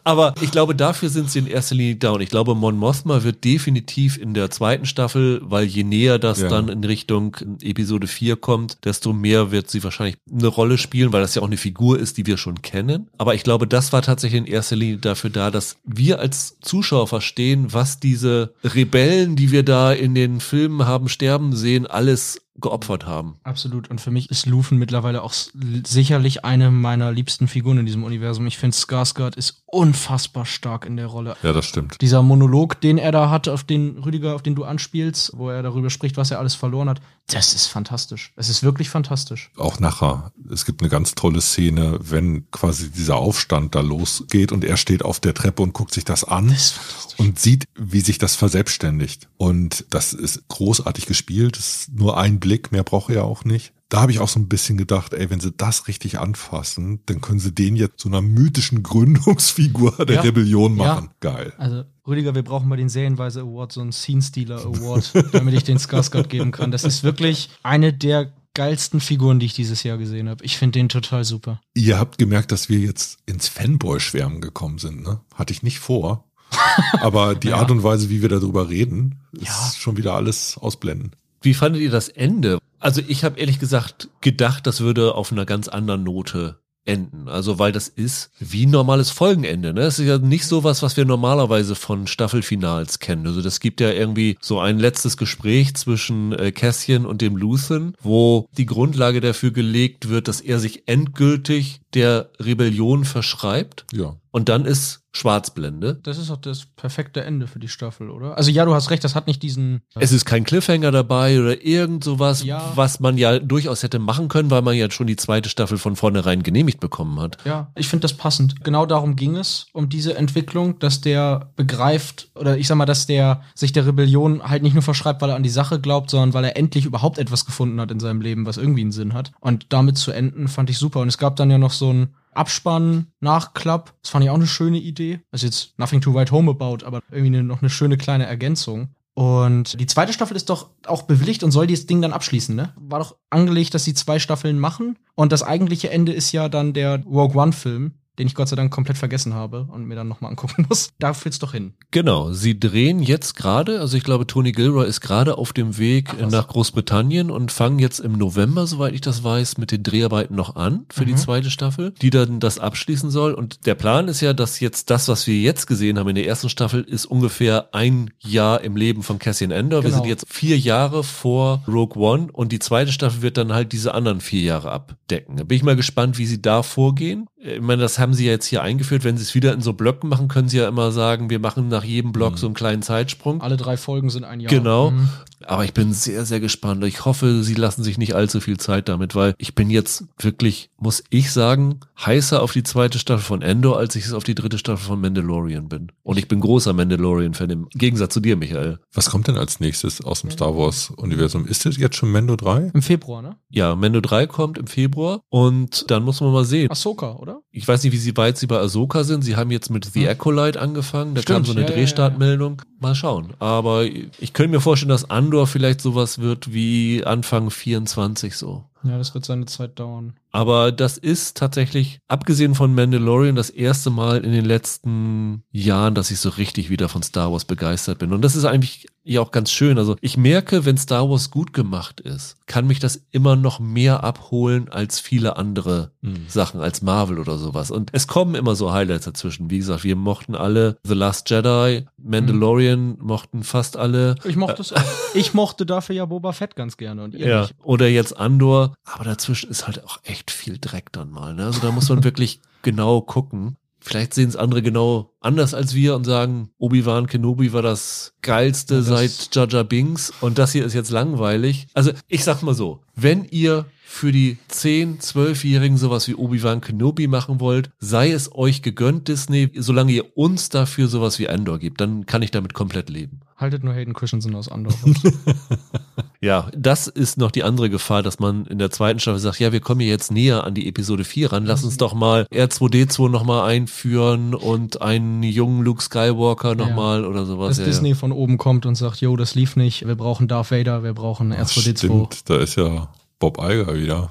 Aber ich glaube, dafür sind sie in erster Linie da. Und ich glaube, Mon Mothma wird definitiv in der zweiten Staffel, weil je näher das Ja. dann in Richtung Episode 4 kommt, desto mehr wird sie wahrscheinlich eine Rolle spielen, weil das ja auch eine Figur ist, die wir schon kennen. Aber ich glaube, das war tatsächlich in erster Linie dafür da, dass wir als Zuschauer verstehen, was diese Rebellen, die wir da in den Filmen haben sterben sehen, alles geopfert haben. Absolut. Und für mich ist Lufen mittlerweile auch sicherlich eine meiner liebsten Figuren in diesem Universum. Ich finde, Skarsgård ist unfassbar stark in der Rolle. Ja, das stimmt. Dieser Monolog, den er da hat, auf den Rüdiger, auf den du anspielst, wo er darüber spricht, was er alles verloren hat, das ist fantastisch. Es ist wirklich fantastisch. Auch nachher. Es gibt eine ganz tolle Szene, wenn quasi dieser Aufstand da losgeht und er steht auf der Treppe und guckt sich das an Das und sieht, wie sich das verselbstständigt. Und das ist großartig gespielt. Das ist nur ein Blick, mehr braucht er auch nicht. Da habe ich auch so ein bisschen gedacht, ey, wenn sie das richtig anfassen, dann können sie den jetzt zu einer mythischen Gründungsfigur der Ja. Rebellion Ja. machen. Geil. Also, Rüdiger, wir brauchen mal den Serienweise Award, so einen Scene Stealer Award, damit ich den Skarsgård geben kann. Das ist wirklich eine der geilsten Figuren, die ich dieses Jahr gesehen habe. Ich finde den total super. Ihr habt gemerkt, dass wir jetzt ins Fanboy-Schwärmen gekommen sind, ne? Hatte ich nicht vor. Aber die Ja. Art und Weise, wie wir darüber reden, ist Ja. schon wieder alles ausblenden. Wie fandet ihr das Ende? Also ich habe ehrlich gesagt gedacht, das würde auf einer ganz anderen Note enden. Also weil das ist wie ein normales Folgenende. Ne? Es ist ja nicht sowas, was wir normalerweise von Staffelfinals kennen. Also das gibt ja irgendwie so ein letztes Gespräch zwischen äh, Cassian und dem Luthen, wo die Grundlage dafür gelegt wird, dass er sich endgültig der Rebellion verschreibt. Ja. Und dann ist Schwarzblende. Das ist auch das perfekte Ende für die Staffel, oder? Also ja, du hast recht, das hat nicht diesen. Es ist kein Cliffhanger dabei oder irgend sowas, Ja. was man ja durchaus hätte machen können, weil man ja schon die zweite Staffel von vornherein genehmigt bekommen hat. Ja, ich finde das passend. Genau darum ging es, um diese Entwicklung, dass der begreift, oder ich sag mal, dass der sich der Rebellion halt nicht nur verschreibt, weil er an die Sache glaubt, sondern weil er endlich überhaupt etwas gefunden hat in seinem Leben, was irgendwie einen Sinn hat. Und damit zu enden, fand ich super. Und es gab dann ja noch so ein Abspann, Nachklapp. Das fand ich auch eine schöne Idee. Also jetzt nothing to write home about, aber irgendwie eine, noch eine schöne kleine Ergänzung. Und die zweite Staffel ist doch auch bewilligt und soll dieses Ding dann abschließen, ne? War doch angelegt, dass sie zwei Staffeln machen. Und das eigentliche Ende ist ja dann der Rogue One-Film, den ich Gott sei Dank komplett vergessen habe und mir dann nochmal angucken muss. Da fühlt's doch hin. Genau, sie drehen jetzt gerade, also ich glaube, Tony Gilroy ist gerade auf dem Weg Ach, nach Großbritannien und fangen jetzt im November, soweit ich das weiß, mit den Dreharbeiten noch an für die Mhm. zweite Staffel, die dann das abschließen soll. Und der Plan ist ja, dass jetzt das, was wir jetzt gesehen haben in der ersten Staffel, ist ungefähr ein Jahr im Leben von Cassian Endor. Wir Genau. sind jetzt vier Jahre vor Rogue One und die zweite Staffel wird dann halt diese anderen vier Jahre abdecken. Da bin ich mal gespannt, wie sie da vorgehen. Ich meine, das haben sie ja jetzt hier eingeführt. Wenn sie es wieder in so Blöcken machen, können sie ja immer sagen, wir machen nach jedem Block so einen kleinen Zeitsprung. Alle drei Folgen sind ein Jahr. Genau. Mhm. Aber ich bin sehr, sehr gespannt. Ich hoffe, sie lassen sich nicht allzu viel Zeit damit, weil ich bin jetzt wirklich, muss ich sagen, heißer auf die zweite Staffel von Endor, als ich es auf die dritte Staffel von Mandalorian bin. Und ich bin großer Mandalorian-Fan im Gegensatz zu dir, Michael. Was kommt denn als nächstes aus dem Star Wars-Universum? Ist das jetzt schon Mendo 3? Im Februar, ne? Ja, Mando 3 kommt im Februar und dann muss man mal sehen. Ahsoka, oder? Ich weiß nicht, wie sie weit sie bei Ahsoka sind. Sie haben jetzt mit The Hm. Acolyte angefangen. Da Stimmt, kam so eine ja, Drehstartmeldung. Mal schauen. Aber ich könnte mir vorstellen, dass Andor vielleicht sowas wird wie Anfang 24 so. Ja, das wird seine Zeit dauern. Aber das ist tatsächlich, abgesehen von Mandalorian, das erste Mal in den letzten Jahren, dass ich so richtig wieder von Star Wars begeistert bin. Und das ist eigentlich ja auch ganz schön. Also ich merke, wenn Star Wars gut gemacht ist, kann mich das immer noch mehr abholen als viele andere Mhm. Sachen, als Marvel oder sowas. Und es kommen immer so Highlights dazwischen. Wie gesagt, wir mochten alle The Last Jedi, Mandalorian mochten fast alle. Ich mochte es auch. Ich mochte dafür ja Boba Fett ganz gerne und ihr Ja, nicht. oder jetzt Andor, aber dazwischen ist halt auch echt viel Dreck dann mal. Ne? Also da muss man wirklich genau gucken. Vielleicht sehen es andere genau anders als wir und sagen, Obi-Wan Kenobi war das geilste das- seit Jar Binks und das hier ist jetzt langweilig. Also ich sag mal so, wenn ihr für die 10-, 12-Jährigen sowas wie Obi-Wan Kenobi machen wollt, sei es euch gegönnt, Disney, solange ihr uns dafür sowas wie Andor gibt, dann kann ich damit komplett leben. Haltet nur Hayden Christensen aus Andor. Ja, das ist noch die andere Gefahr, dass man in der zweiten Staffel sagt, ja, wir kommen jetzt näher an die Episode 4 ran, lass uns doch mal R2D2 nochmal einführen und einen jungen Luke Skywalker nochmal ja. oder sowas. Dass ja, Disney ja. von oben kommt und sagt, yo, das lief nicht, wir brauchen Darth Vader, wir brauchen R2D2. Stimmt, da ist ja Bob Eiger wieder.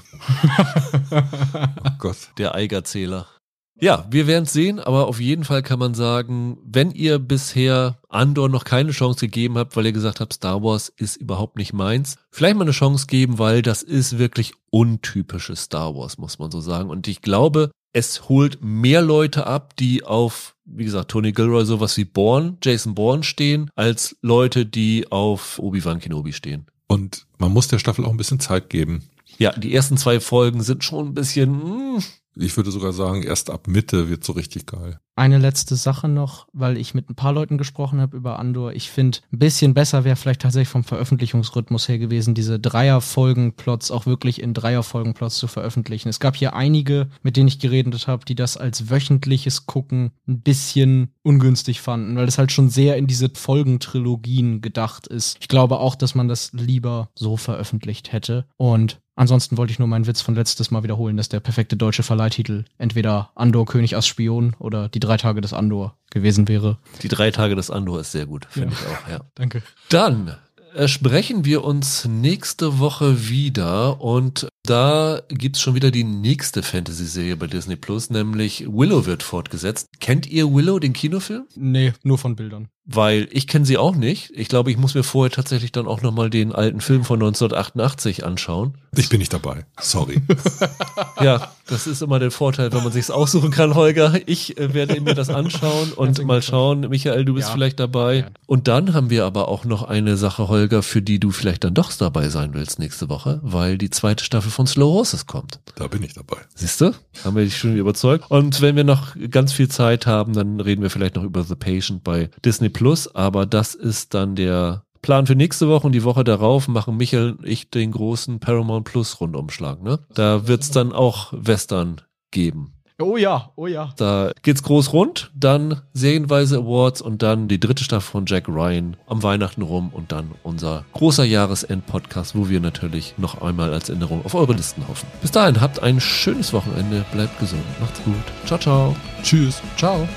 oh Gott. Der Eigerzähler. Ja, wir werden es sehen, aber auf jeden Fall kann man sagen, wenn ihr bisher Andor noch keine Chance gegeben habt, weil ihr gesagt habt, Star Wars ist überhaupt nicht meins, vielleicht mal eine Chance geben, weil das ist wirklich untypisches Star Wars, muss man so sagen. Und ich glaube, es holt mehr Leute ab, die auf, wie gesagt, Tony Gilroy sowas wie Bourne, Jason Bourne stehen, als Leute, die auf Obi-Wan Kenobi stehen. Und man muss der Staffel auch ein bisschen Zeit geben. Ja, die ersten zwei Folgen sind schon ein bisschen, mh, hm, ich würde sogar sagen, erst ab Mitte wird so richtig geil. Eine letzte Sache noch, weil ich mit ein paar Leuten gesprochen habe über Andor. Ich finde, ein bisschen besser wäre vielleicht tatsächlich vom Veröffentlichungsrhythmus her gewesen, diese Dreierfolgen-Plots auch wirklich in Dreierfolgen-Plots zu veröffentlichen. Es gab hier einige, mit denen ich geredet habe, die das als wöchentliches Gucken ein bisschen ungünstig fanden, weil es halt schon sehr in diese Folgentrilogien gedacht ist. Ich glaube auch, dass man das lieber so veröffentlicht hätte. Und Ansonsten wollte ich nur meinen Witz von letztes Mal wiederholen, dass der perfekte deutsche Verleihtitel entweder Andor König als Spion oder die drei Tage des Andor gewesen wäre. Die drei Tage des Andor ist sehr gut, finde ja. ich auch, ja. Danke. Dann sprechen wir uns nächste Woche wieder und da gibt's schon wieder die nächste Fantasy-Serie bei Disney Plus, nämlich Willow wird fortgesetzt. Kennt ihr Willow, den Kinofilm? Nee, nur von Bildern weil ich kenne sie auch nicht. Ich glaube, ich muss mir vorher tatsächlich dann auch nochmal den alten Film von 1988 anschauen. Ich bin nicht dabei. Sorry. ja, das ist immer der Vorteil, wenn man sich's aussuchen kann, Holger. Ich äh, werde mir das anschauen und mal schauen. Michael, du bist ja. vielleicht dabei. Ja. Und dann haben wir aber auch noch eine Sache, Holger, für die du vielleicht dann doch dabei sein willst nächste Woche, weil die zweite Staffel von Slow Horses kommt. Da bin ich dabei. Siehst du? Haben wir dich schon überzeugt. Und wenn wir noch ganz viel Zeit haben, dann reden wir vielleicht noch über The Patient bei Disney Plus, aber das ist dann der Plan für nächste Woche und die Woche darauf machen Michael und ich den großen Paramount Plus Rundumschlag. Ne? Da wird's dann auch Western geben. Oh ja, oh ja. Da geht's groß rund, dann Serienweise Awards und dann die dritte Staffel von Jack Ryan am Weihnachten rum und dann unser großer Jahresend-Podcast, wo wir natürlich noch einmal als Erinnerung auf eure Listen hoffen. Bis dahin, habt ein schönes Wochenende, bleibt gesund, macht's gut. Ciao, ciao. Tschüss. Ciao.